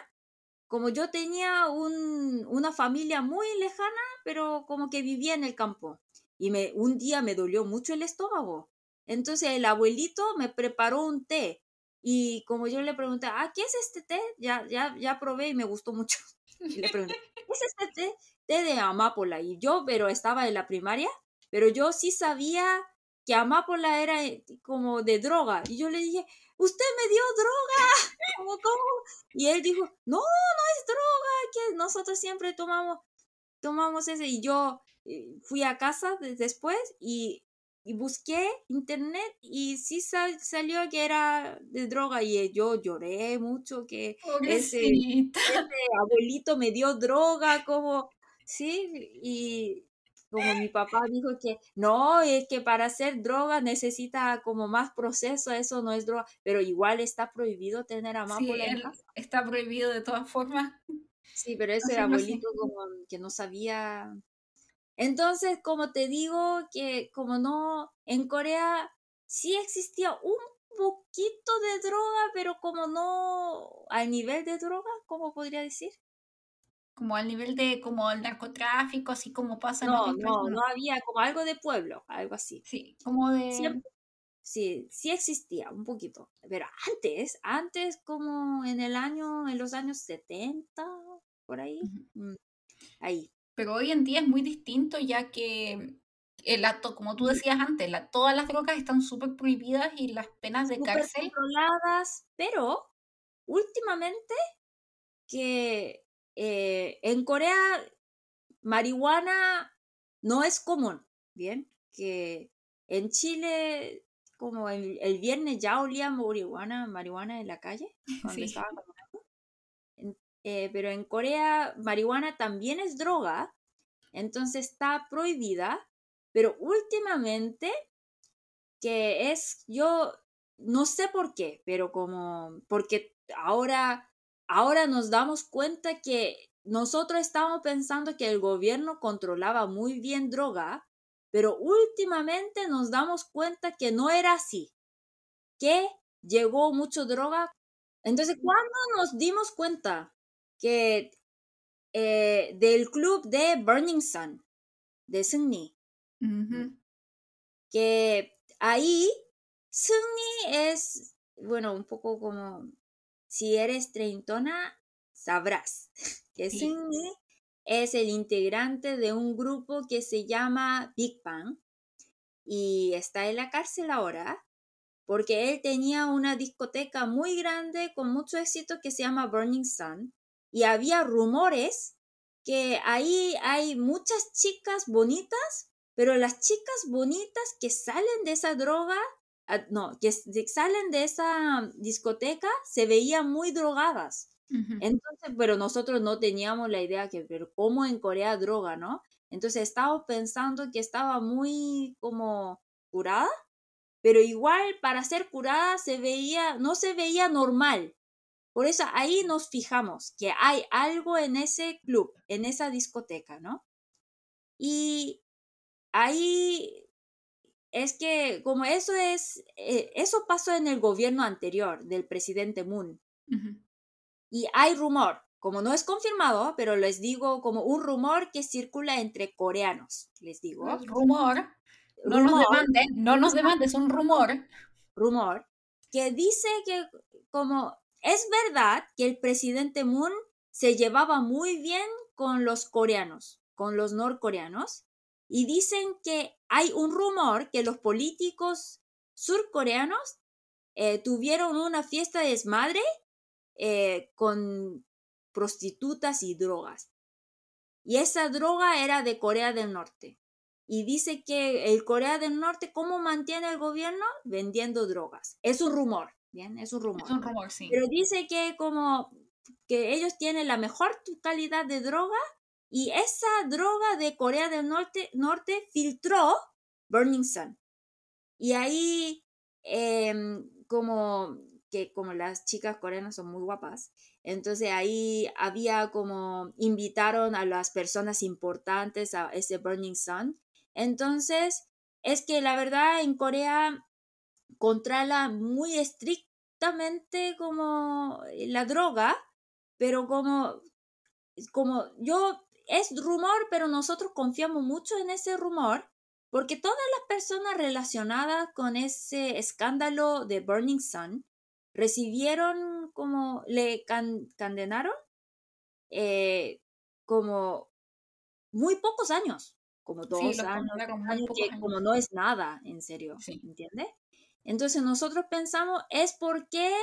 como yo tenía un, una familia muy lejana, pero como que vivía en el campo. Y me, un día me dolió mucho el estómago. Entonces el abuelito me preparó un té. Y como yo le pregunté, ah, ¿qué es este té? Ya, ya, ya probé y me gustó mucho. Y le pregunté, ¿qué es este? Té de amapola. Y yo, pero estaba en la primaria, pero yo sí sabía que Amapola era eh, como de droga. Y yo le dije, usted me dio droga. ¿Cómo, cómo? Y él dijo, no, no es droga, que nosotros siempre tomamos, tomamos ese. Y yo eh, fui a casa después y, busqué internet y sí salió que era de droga y yo lloré mucho que ese, ese, abuelito me dio droga como sí y como mi papá dijo que no, es que para hacer droga necesita como más proceso, eso no es droga, pero igual está prohibido tener amapola sí, Está prohibido de todas formas. Sí, pero ese abuelito como que no sabía. Entonces, como te digo, que como no, en Corea sí existía un poquito de droga, pero como no al nivel de droga, ¿cómo podría decir? Como al nivel de como el narcotráfico, así como pasa no, en No, no había como algo de pueblo, algo así. Sí, como de... sí, sí existía un poquito, pero antes, antes como en el año, en los años 70, por ahí, mm, ahí. Pero hoy en día es muy distinto ya que el acto, como tú decías antes, la, todas las drogas están súper prohibidas y las penas de cárcel. controladas, pero últimamente que eh, en Corea, marihuana no es común, ¿bien? Que en Chile, como el, viernes ya olía marihuana, marihuana en la calle, cuando estaba eh, pero en Corea, marihuana también es droga, entonces está prohibida, pero últimamente, que es, yo no sé por qué, pero como, porque ahora ahora nos damos cuenta que nosotros estábamos pensando que el gobierno controlaba muy bien droga, pero últimamente nos damos cuenta que no era así, que llegó mucho droga. Entonces, ¿cuándo nos dimos cuenta que eh, del club de Burning Sun, de Sunni, que ahí Sunni es, bueno, un poco como si eres treintona, sabrás que sí. es el integrante de un grupo que se llama Big Bang y está en la cárcel ahora porque él tenía una discoteca muy grande con mucho éxito que se llama Burning Sun y había rumores que ahí hay muchas chicas bonitas, pero las chicas bonitas que salen de esa droga Ah, no, que salen de esa discoteca se veían muy drogadas. Entonces, pero nosotros no teníamos la idea que, pero ¿cómo en Corea droga, no? Entonces estábamos pensando que estaba muy como curada, pero igual para ser curada se veía, no se veía normal. Por eso ahí nos fijamos que hay algo en ese club, en esa discoteca, ¿no? Y ahí es que como eso es, eh, eso pasó en el gobierno anterior del presidente Moon. Y hay rumor, como no es confirmado, pero les digo como un rumor que circula entre coreanos, les digo. Rumor. No nos demanden, no nos demanden, es un rumor. Rumor. Que dice que como es verdad que el presidente Moon se llevaba muy bien con los coreanos, con los norcoreanos, y dicen que hay un rumor que los políticos surcoreanos eh, tuvieron una fiesta de desmadre eh, con prostitutas y drogas. Y esa droga era de Corea del Norte. Y dice que el Corea del Norte, ¿cómo mantiene el gobierno? Vendiendo drogas. Es un rumor, ¿bien? Es un rumor. Es un rumor, sí. Pero dice que como que ellos tienen la mejor calidad de droga y esa droga de Corea del Norte, Norte filtró Burning Sun. Y ahí, em, como que como las chicas coreanas son muy guapas, entonces ahí había como invitaron a las personas importantes a ese Burning Sun. Entonces, es que la verdad en Corea controla muy estrictamente como la droga, pero como, como yo es rumor, pero nosotros confiamos mucho en ese rumor porque todas las personas relacionadas con ese escándalo de Burning Sun recibieron como, le condenaron eh, como muy pocos años, como dos años, como no es nada, en serio, ¿entiendes? Entonces nosotros pensamos es porque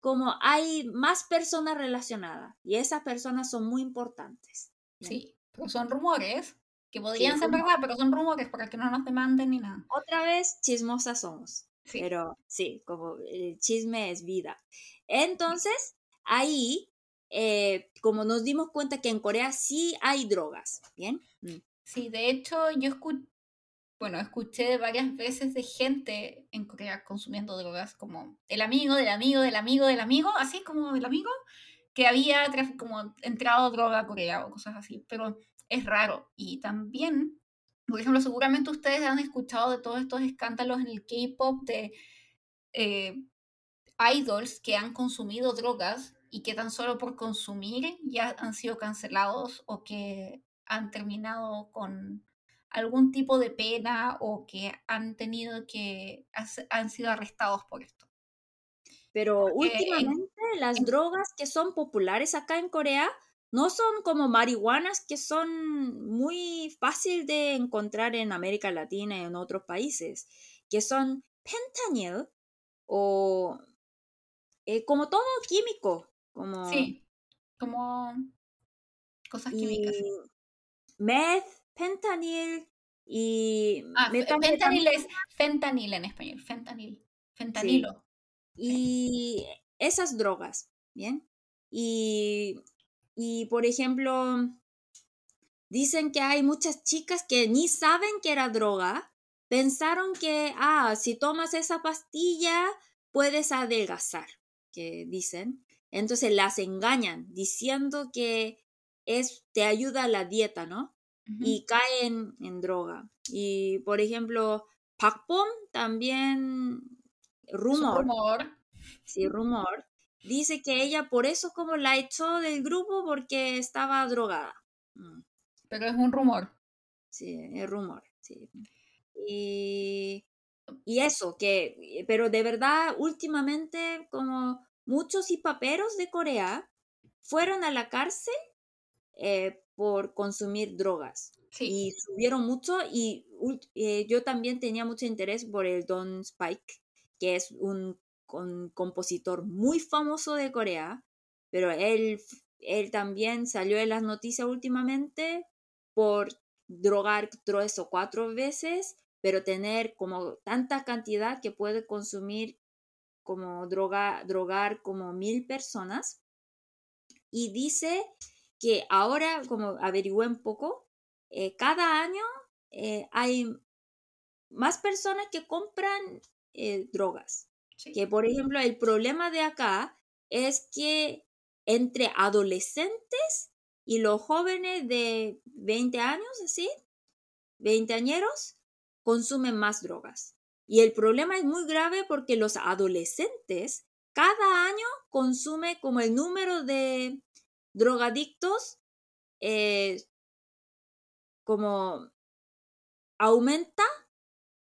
como hay más personas relacionadas y esas personas son muy importantes. Sí, pero son rumores que podrían ser verdad, pero son rumores para que no nos demanden ni nada. Otra vez, chismosas somos. Pero sí, como el chisme es vida. Entonces, ahí, eh, como nos dimos cuenta que en Corea sí hay drogas, ¿bien? Mm. Sí, de hecho, yo escuché, bueno, escuché varias veces de gente en Corea consumiendo drogas, como el amigo del amigo del amigo del amigo, así como el amigo, que había como entrado droga a Corea o cosas así, pero es raro. Y también, por ejemplo, seguramente ustedes han escuchado de todos estos escándalos en el K-pop de eh, idols que han consumido drogas y que tan solo por consumir ya han sido cancelados o que han terminado con algún tipo de pena o que han tenido que han sido arrestados por esto. Pero últimamente las drogas que son populares acá en Corea no son como marihuanas que son muy fácil de encontrar en América Latina y en otros países, que son fentanyl o eh, como todo químico, como sí, como cosas químicas. Meth, fentanyl y ah, fentanil es fentanil en español, fentanil, fentanilo. Y esas drogas, ¿bien? Y, y, por ejemplo, dicen que hay muchas chicas que ni saben que era droga, pensaron que, ah, si tomas esa pastilla, puedes adelgazar, que dicen. Entonces las engañan diciendo que es, te ayuda a la dieta, ¿no? Y caen en droga. Y por ejemplo, Pakpom también rumor. rumor. Sí, rumor. Dice que ella por eso como la echó del grupo porque estaba drogada. Mm. Pero es un rumor. Sí, es rumor, sí. Y, y eso, que, pero de verdad, últimamente como muchos hipaperos de Corea fueron a la cárcel eh, por consumir drogas. Y subieron mucho y eh, yo también tenía mucho interés por el Don Spike, que es un, compositor muy famoso de Corea, pero él, él también salió en las noticias últimamente por drogar tres o cuatro veces, pero tener como tanta cantidad que puede consumir como droga, drogar como mil personas. Y dice que ahora, como averigüé un poco, eh, cada año eh, hay más personas que compran eh, drogas. Que por ejemplo el problema de acá es que entre adolescentes y los jóvenes de 20 años, así, 20 añeros, consumen más drogas. Y el problema es muy grave porque los adolescentes cada año consumen como el número de drogadictos eh, como aumenta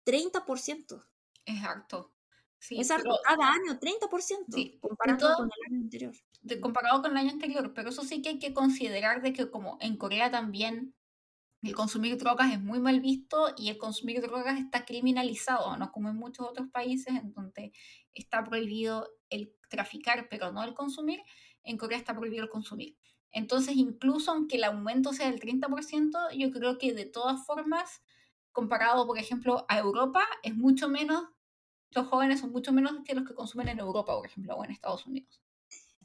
30%. Exacto. Sí, es cada año, 30%, comparado con el año anterior. De, comparado con el año anterior, pero eso sí que hay que considerar de que como en Corea también el consumir drogas es muy mal visto y el consumir drogas está criminalizado, no como en muchos otros países en donde está prohibido el traficar, pero no el consumir, en Corea está prohibido el consumir. Entonces, incluso aunque el aumento sea del 30%, yo creo que de todas formas comparado, por ejemplo, a Europa, es mucho menos, los jóvenes son mucho menos que los que consumen en Europa, por ejemplo, o en Estados Unidos.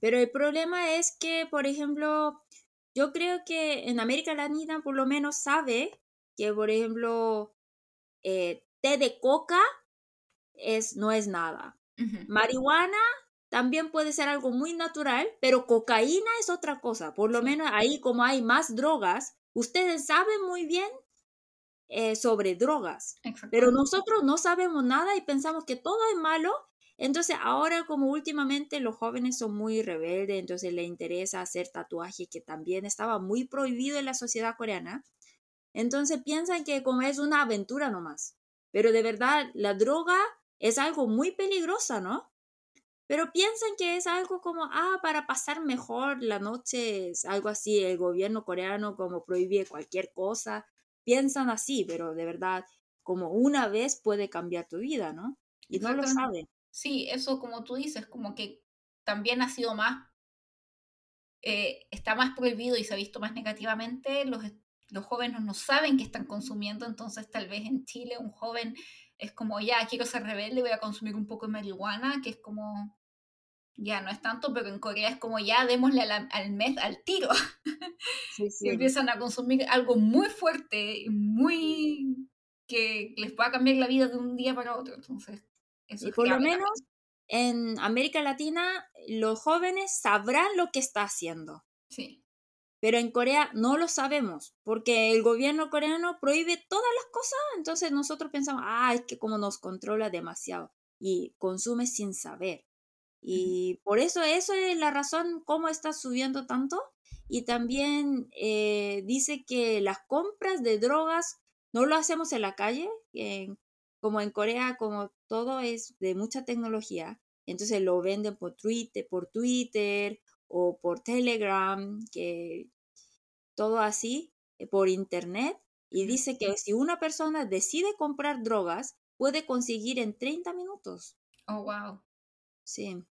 Pero el problema es que, por ejemplo, yo creo que en América Latina por lo menos sabe que, por ejemplo, eh, té de coca es, no es nada. Marihuana también puede ser algo muy natural, pero cocaína es otra cosa. Por lo menos ahí como hay más drogas, ustedes saben muy bien eh, sobre drogas. Pero nosotros no sabemos nada y pensamos que todo es malo. Entonces ahora como últimamente los jóvenes son muy rebeldes, entonces les interesa hacer tatuaje que también estaba muy prohibido en la sociedad coreana. Entonces piensan que como es una aventura nomás. Pero de verdad la droga es algo muy peligrosa, ¿no? Pero piensan que es algo como, ah, para pasar mejor la noche, es algo así, el gobierno coreano como prohíbe cualquier cosa piensan así, pero de verdad, como una vez puede cambiar tu vida, ¿no? Y no lo saben. Sí, eso como tú dices, como que también ha sido más, eh, está más prohibido y se ha visto más negativamente, los, los jóvenes no saben que están consumiendo, entonces tal vez en Chile un joven es como, ya, quiero ser rebelde, voy a consumir un poco de marihuana, que es como, ya no es tanto, pero en Corea es como ya démosle al, mes al tiro. y empiezan a consumir algo muy fuerte, muy que les pueda cambiar la vida de un día para otro. Entonces, eso y por lo menos en América Latina los jóvenes sabrán lo que está haciendo. Sí. pero en Corea no lo sabemos, porque el gobierno coreano prohíbe todas las cosas, entonces nosotros pensamos, ah, es que como nos controla demasiado y consume sin saber. Y por eso, eso es la razón cómo está subiendo tanto. Y también eh, dice que las compras de drogas no lo hacemos en la calle, como en Corea, como todo es de mucha tecnología, entonces lo venden por Twitter, por Twitter o por Telegram, que todo así, eh, por internet. Y dice que si una persona decide comprar drogas, puede conseguir en 30 minutos. Oh, wow. Sí.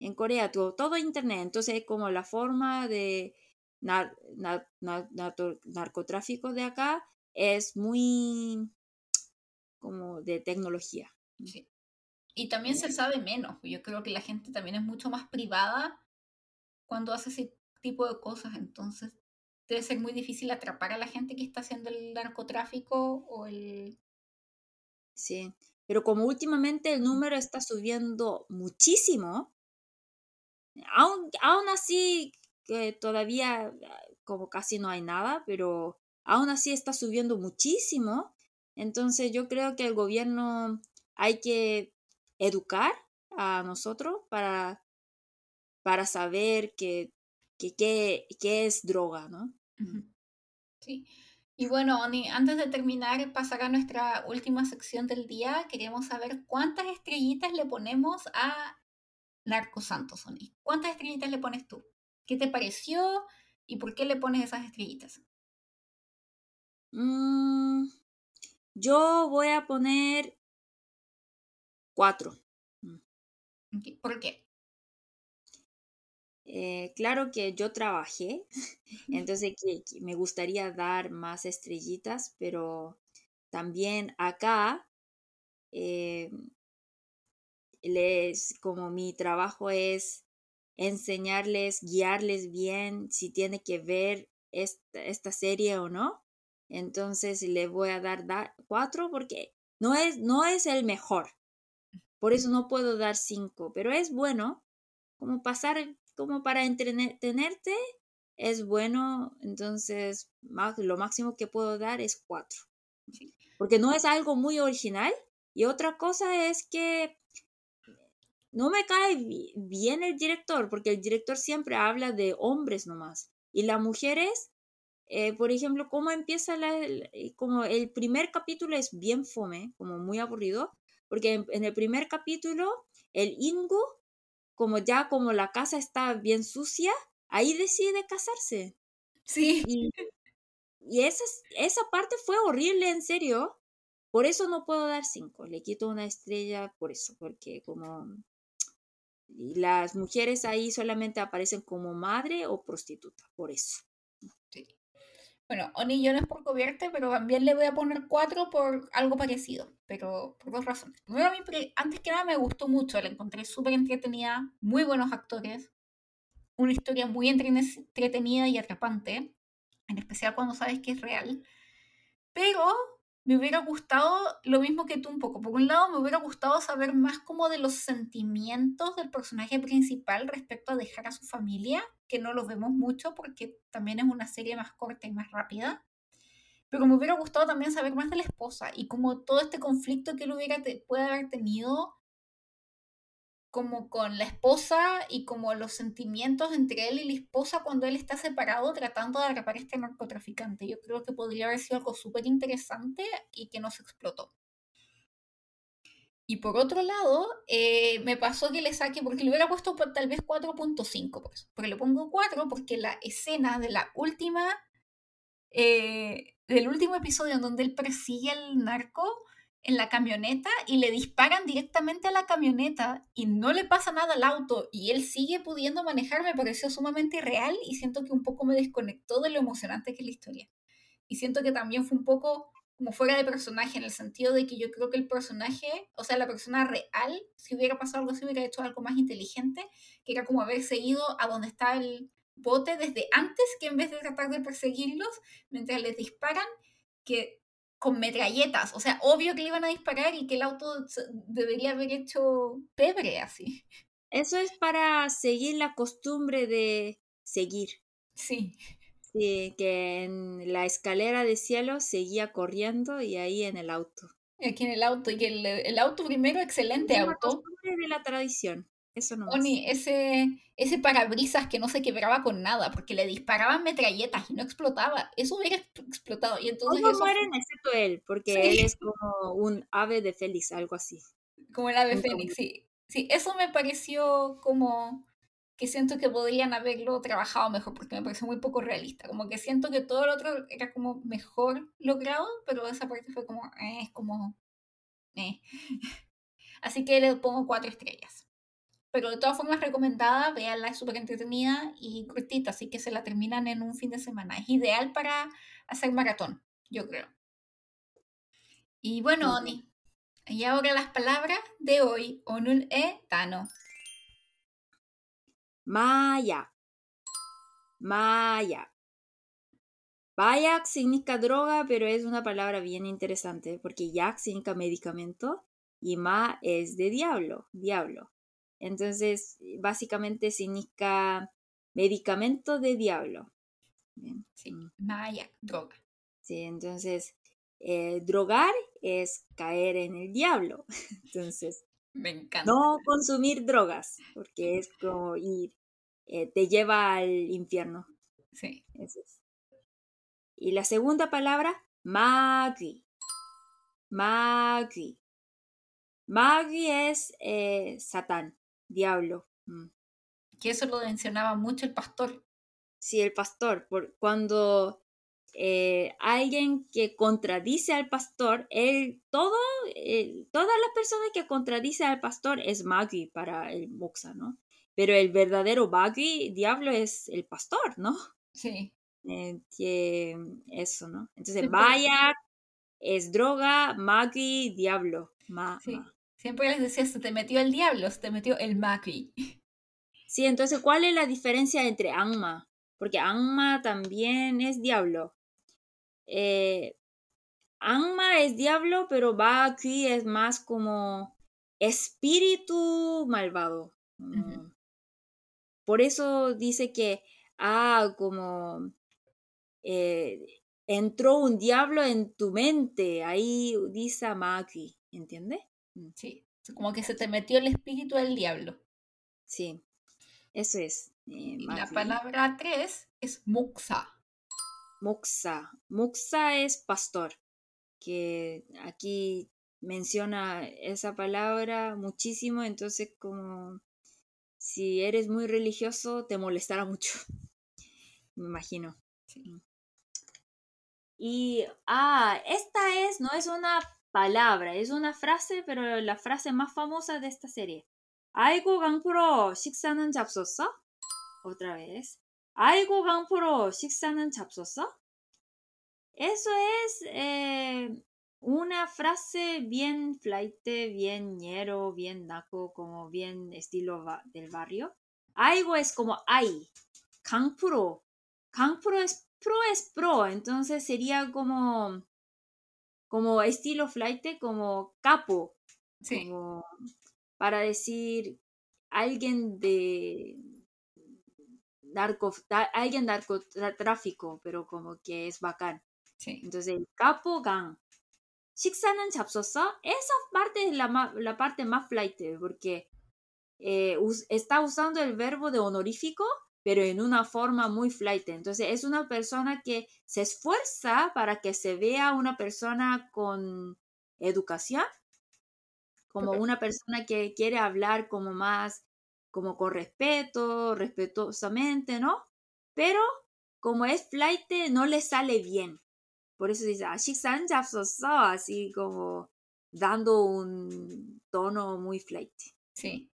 En Corea, todo, todo internet. Entonces, es como la forma de narcotráfico de acá es muy como de tecnología. Sí. Y también se sabe menos. Yo creo que la gente también es mucho más privada cuando hace ese tipo de cosas. Entonces, debe ser muy difícil atrapar a la gente que está haciendo el narcotráfico o el... Sí, pero como últimamente el número está subiendo muchísimo, aún, aún así que todavía como casi no hay nada, pero aún así está subiendo muchísimo. Entonces yo creo que el gobierno hay que educar a nosotros para, para saber que, que, es droga, ¿no? Sí. Y bueno, Oni, antes de terminar, pasar a nuestra última sección del día, queremos saber cuántas estrellitas le ponemos a Narco Santos, Oni. ¿Cuántas estrellitas le pones tú? ¿Qué te pareció y por qué le pones esas estrellitas? Mm, yo voy a poner cuatro. Mm. ¿Por qué? Eh, claro que yo trabajé, entonces me gustaría dar más estrellitas, pero también acá eh, les, como mi trabajo es enseñarles, guiarles bien si tiene que ver esta, esta serie o no. Entonces le voy a dar, cuatro porque no es, no es el mejor. Por eso no puedo dar cinco, pero es bueno como pasar, como para entretenerte, es bueno. Entonces lo máximo que puedo dar es cuatro. Porque no es algo muy original. Y otra cosa es que no me cae bien el director, porque el director siempre habla de hombres nomás. Y las mujeres eh, por ejemplo, cómo empieza la, eh, como el primer capítulo es bien fome, como muy aburrido, porque en, el primer capítulo el Ingo, como ya como la casa está bien sucia, ahí decide casarse. Sí. Y, y esa, esa parte fue horrible, en serio. Por eso no puedo dar cinco. Le quito una estrella por eso, porque como las mujeres ahí solamente aparecen como madre o prostituta, por eso. Bueno, Oni por cobierte, pero también le voy a poner cuatro por algo parecido, pero por dos razones. Primero, a mí, antes que nada, me gustó mucho, la encontré súper entretenida, muy buenos actores, una historia muy entretenida y atrapante, en especial cuando sabes que es real. Pero me hubiera gustado lo mismo que tú un poco. Por un lado, me hubiera gustado saber más como de los sentimientos del personaje principal respecto a dejar a su familia, que no los vemos mucho porque también es una serie más corta y más rápida. Pero me hubiera gustado también saber más de la esposa y como todo este conflicto que él hubiera puede haber tenido como con la esposa y como los sentimientos entre él y la esposa cuando él está separado tratando de atrapar a este narcotraficante. Yo creo que podría haber sido algo súper interesante y que no se explotó. Y por otro lado, eh, me pasó que le saque, porque le hubiera puesto tal vez 4.5, pues, pero le pongo 4 porque la escena de la última, eh, del último episodio en donde él persigue al narco, en la camioneta y le disparan directamente a la camioneta y no le pasa nada al auto y él sigue pudiendo manejar, me pareció sumamente irreal y siento que un poco me desconectó de lo emocionante que es la historia. Y siento que también fue un poco como fuera de personaje, en el sentido de que yo creo que el personaje, o sea, la persona real, si hubiera pasado algo así, hubiera hecho algo más inteligente, que era como haberse ido a donde está el bote desde antes, que en vez de tratar de perseguirlos mientras les disparan, que con metralletas. O sea, obvio que le iban a disparar y que el auto debería haber hecho pebre así. Eso es para seguir la costumbre de seguir. Sí. Sí, que en la escalera de cielo seguía corriendo y ahí en el auto. Aquí en el auto, y el, el auto primero, excelente Es auto. costumbre de la tradición. Eso no Oni, ese, ese parabrisas que no se quebraba con nada, porque le disparaban metralletas y no explotaba. Eso hubiera ex- explotado. Y entonces Todos eso mueren excepto él, porque Sí. él es como un ave de Félix, algo así. como el ave Nunca fénix, sí. Sí, eso me pareció como que siento que podrían haberlo trabajado mejor, porque me pareció muy poco realista. Como que siento que todo lo otro era como mejor logrado, pero esa parte fue como, eh, es como... eh. Así que le pongo cuatro estrellas. Pero de todas formas recomendada, véanla, es súper entretenida y cortita, así que se la terminan en un fin de semana. Es ideal para hacer maratón, yo creo. Y bueno. Oni, y ahora las palabras de hoy, Onul e Tano. Maya. Maya. Mayak significa droga, pero es una palabra bien interesante porque yak significa medicamento y ma es de diablo, diablo. Entonces, básicamente significa medicamento de diablo. Bien. Sí. Maya, droga. Sí, entonces, eh, drogar es caer en el diablo. Entonces, Me encanta. no consumir drogas, porque es como ir, eh, te lleva al infierno. Sí, Eso es. Y la segunda palabra, magui. Magui. Magui es eh, Satán, diablo. Mm. que eso lo mencionaba mucho el pastor. Sí, el pastor. Por, cuando eh, alguien que contradice al pastor, él, todo, el- todas las personas que contradicen al pastor es magui para el moxa, ¿no? Pero el verdadero magui, diablo, es el pastor, ¿no? Sí, Eh, que eso, ¿no? Entonces, Siempre- vaya es droga, magui, diablo. Ma, sí. ma. Siempre les decía, se te metió el diablo, se te metió el Macri. Sí, entonces, ¿cuál es la diferencia entre Angma? Porque Angma también es diablo. Eh, Angma es diablo, pero Bakui es más como espíritu malvado. Ujú. Por eso dice que, ah, como eh, entró un diablo en tu mente. Ahí dice Bakui, ¿entiendes? Sí, como que se te metió el espíritu del diablo. Sí, eso es. eh, Y la palabra tres es Muxa. Moxa. Moxa es pastor, que aquí menciona esa palabra muchísimo, entonces como si eres muy religioso te molestará mucho, me imagino. Sí. Y, ah, esta es, no es una palabra, es una frase, pero la frase más famosa de esta serie. 아이고 강프로 식사는 잡섰어? Otra vez. 아이고 강프로 식사는 잡섰어? Eso es eh, una frase bien flight, bien ñero, bien naco, como bien estilo va- del barrio. Aigo es como ay. Kangpro. Kangpro es pro es pro. Entonces sería como, como estilo flight, como capo. Sí, Como para decir alguien de narco, da- alguien narcotráfico, pero como que es bacán. sí, Entonces, el capo gang. 식사는 잡섰어? Esa parte es la, ma- la parte más flight, porque eh, us- está usando el verbo de honorífico, pero en una forma muy flight. Entonces es una persona que se esfuerza para que se vea una persona con educación, como una persona que quiere hablar como más, como con respeto, respetuosamente, ¿no? Pero como es flight, no le sale bien. Por eso dice, ah, así así como dando un tono muy flight. Sí.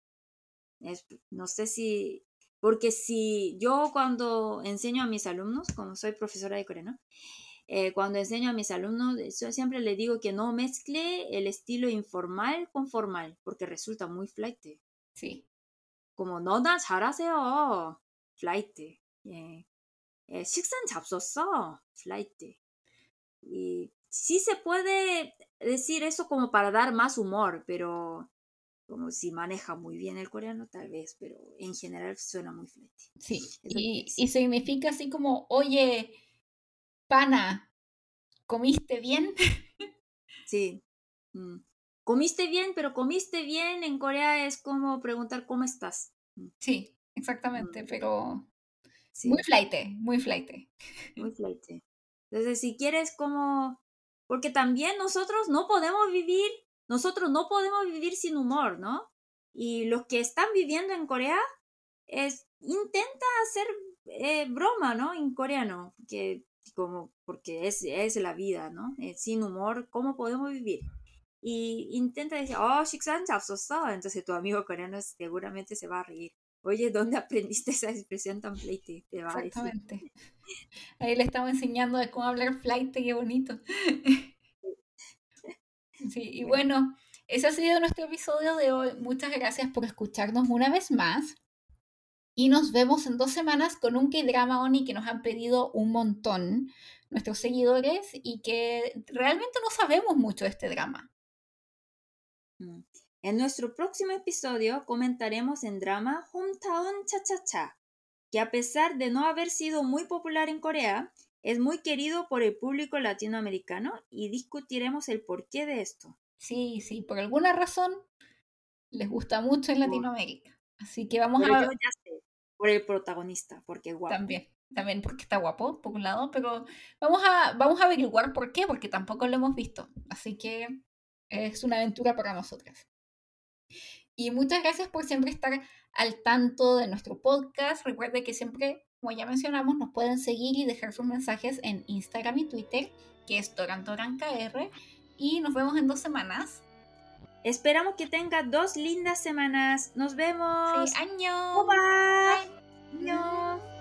Es, no sé si porque si yo cuando enseño a mis alumnos, como soy profesora de coreano, eh, cuando enseño a mis alumnos, yo siempre les digo que no mezcle el estilo informal con formal, porque resulta muy flight. sí, como 너나 잘하세요. flight. 예. 예, 식사는 잡섰어. flight. Y sí se puede decir eso como para dar más humor, pero como si maneja muy bien el coreano, tal vez, pero en general suena muy flight. Sí, y, y, significa así como, oye, pana, ¿comiste bien? Sí. Mm. Comiste bien, pero comiste bien en Corea es como preguntar cómo estás. Mm. Sí, exactamente, mm. pero muy flight, muy flight. Muy flight. Entonces, si quieres como... Porque también nosotros no podemos vivir nosotros no podemos vivir sin humor, ¿no? Y los que están viviendo en Corea es, intenta hacer eh, broma, ¿no? En coreano, que como porque es, es la vida, ¿no? Eh, sin humor, ¿cómo podemos vivir? Y intenta decir, oh, Shiksan Chapsoso, entonces tu amigo coreano seguramente se va a reír. Oye, ¿dónde aprendiste esa expresión tan flighty? Te va Exactamente. A decir. Ahí le estamos enseñando de cómo hablar flighty, qué bonito. Sí, y bueno, ese ha sido nuestro episodio de hoy. Muchas gracias por escucharnos una vez más. Y nos vemos en dos semanas con un K-Drama Oni que nos han pedido un montón nuestros seguidores y que realmente no sabemos mucho de este drama. Mm. En nuestro próximo episodio comentaremos en drama Hometown Cha Cha Cha, que a pesar de no haber sido muy popular en Corea, es muy querido por el público latinoamericano y discutiremos el porqué de esto. Sí, sí, por alguna razón les gusta mucho en Latinoamérica. Así que vamos a... Yo ya sé, por el protagonista, porque es guapo. También, también porque está guapo, por un lado, pero vamos a, vamos a averiguar por qué, porque tampoco lo hemos visto. Así que es una aventura para nosotras. Y muchas gracias por siempre estar al tanto de nuestro podcast. Recuerde que siempre como ya mencionamos, nos pueden seguir y dejar sus mensajes en Instagram y Twitter, que es ToranToranKR. Y nos vemos en dos semanas. Esperamos que tenga dos lindas semanas. Nos vemos. Sí, año. Bye. bye. Año.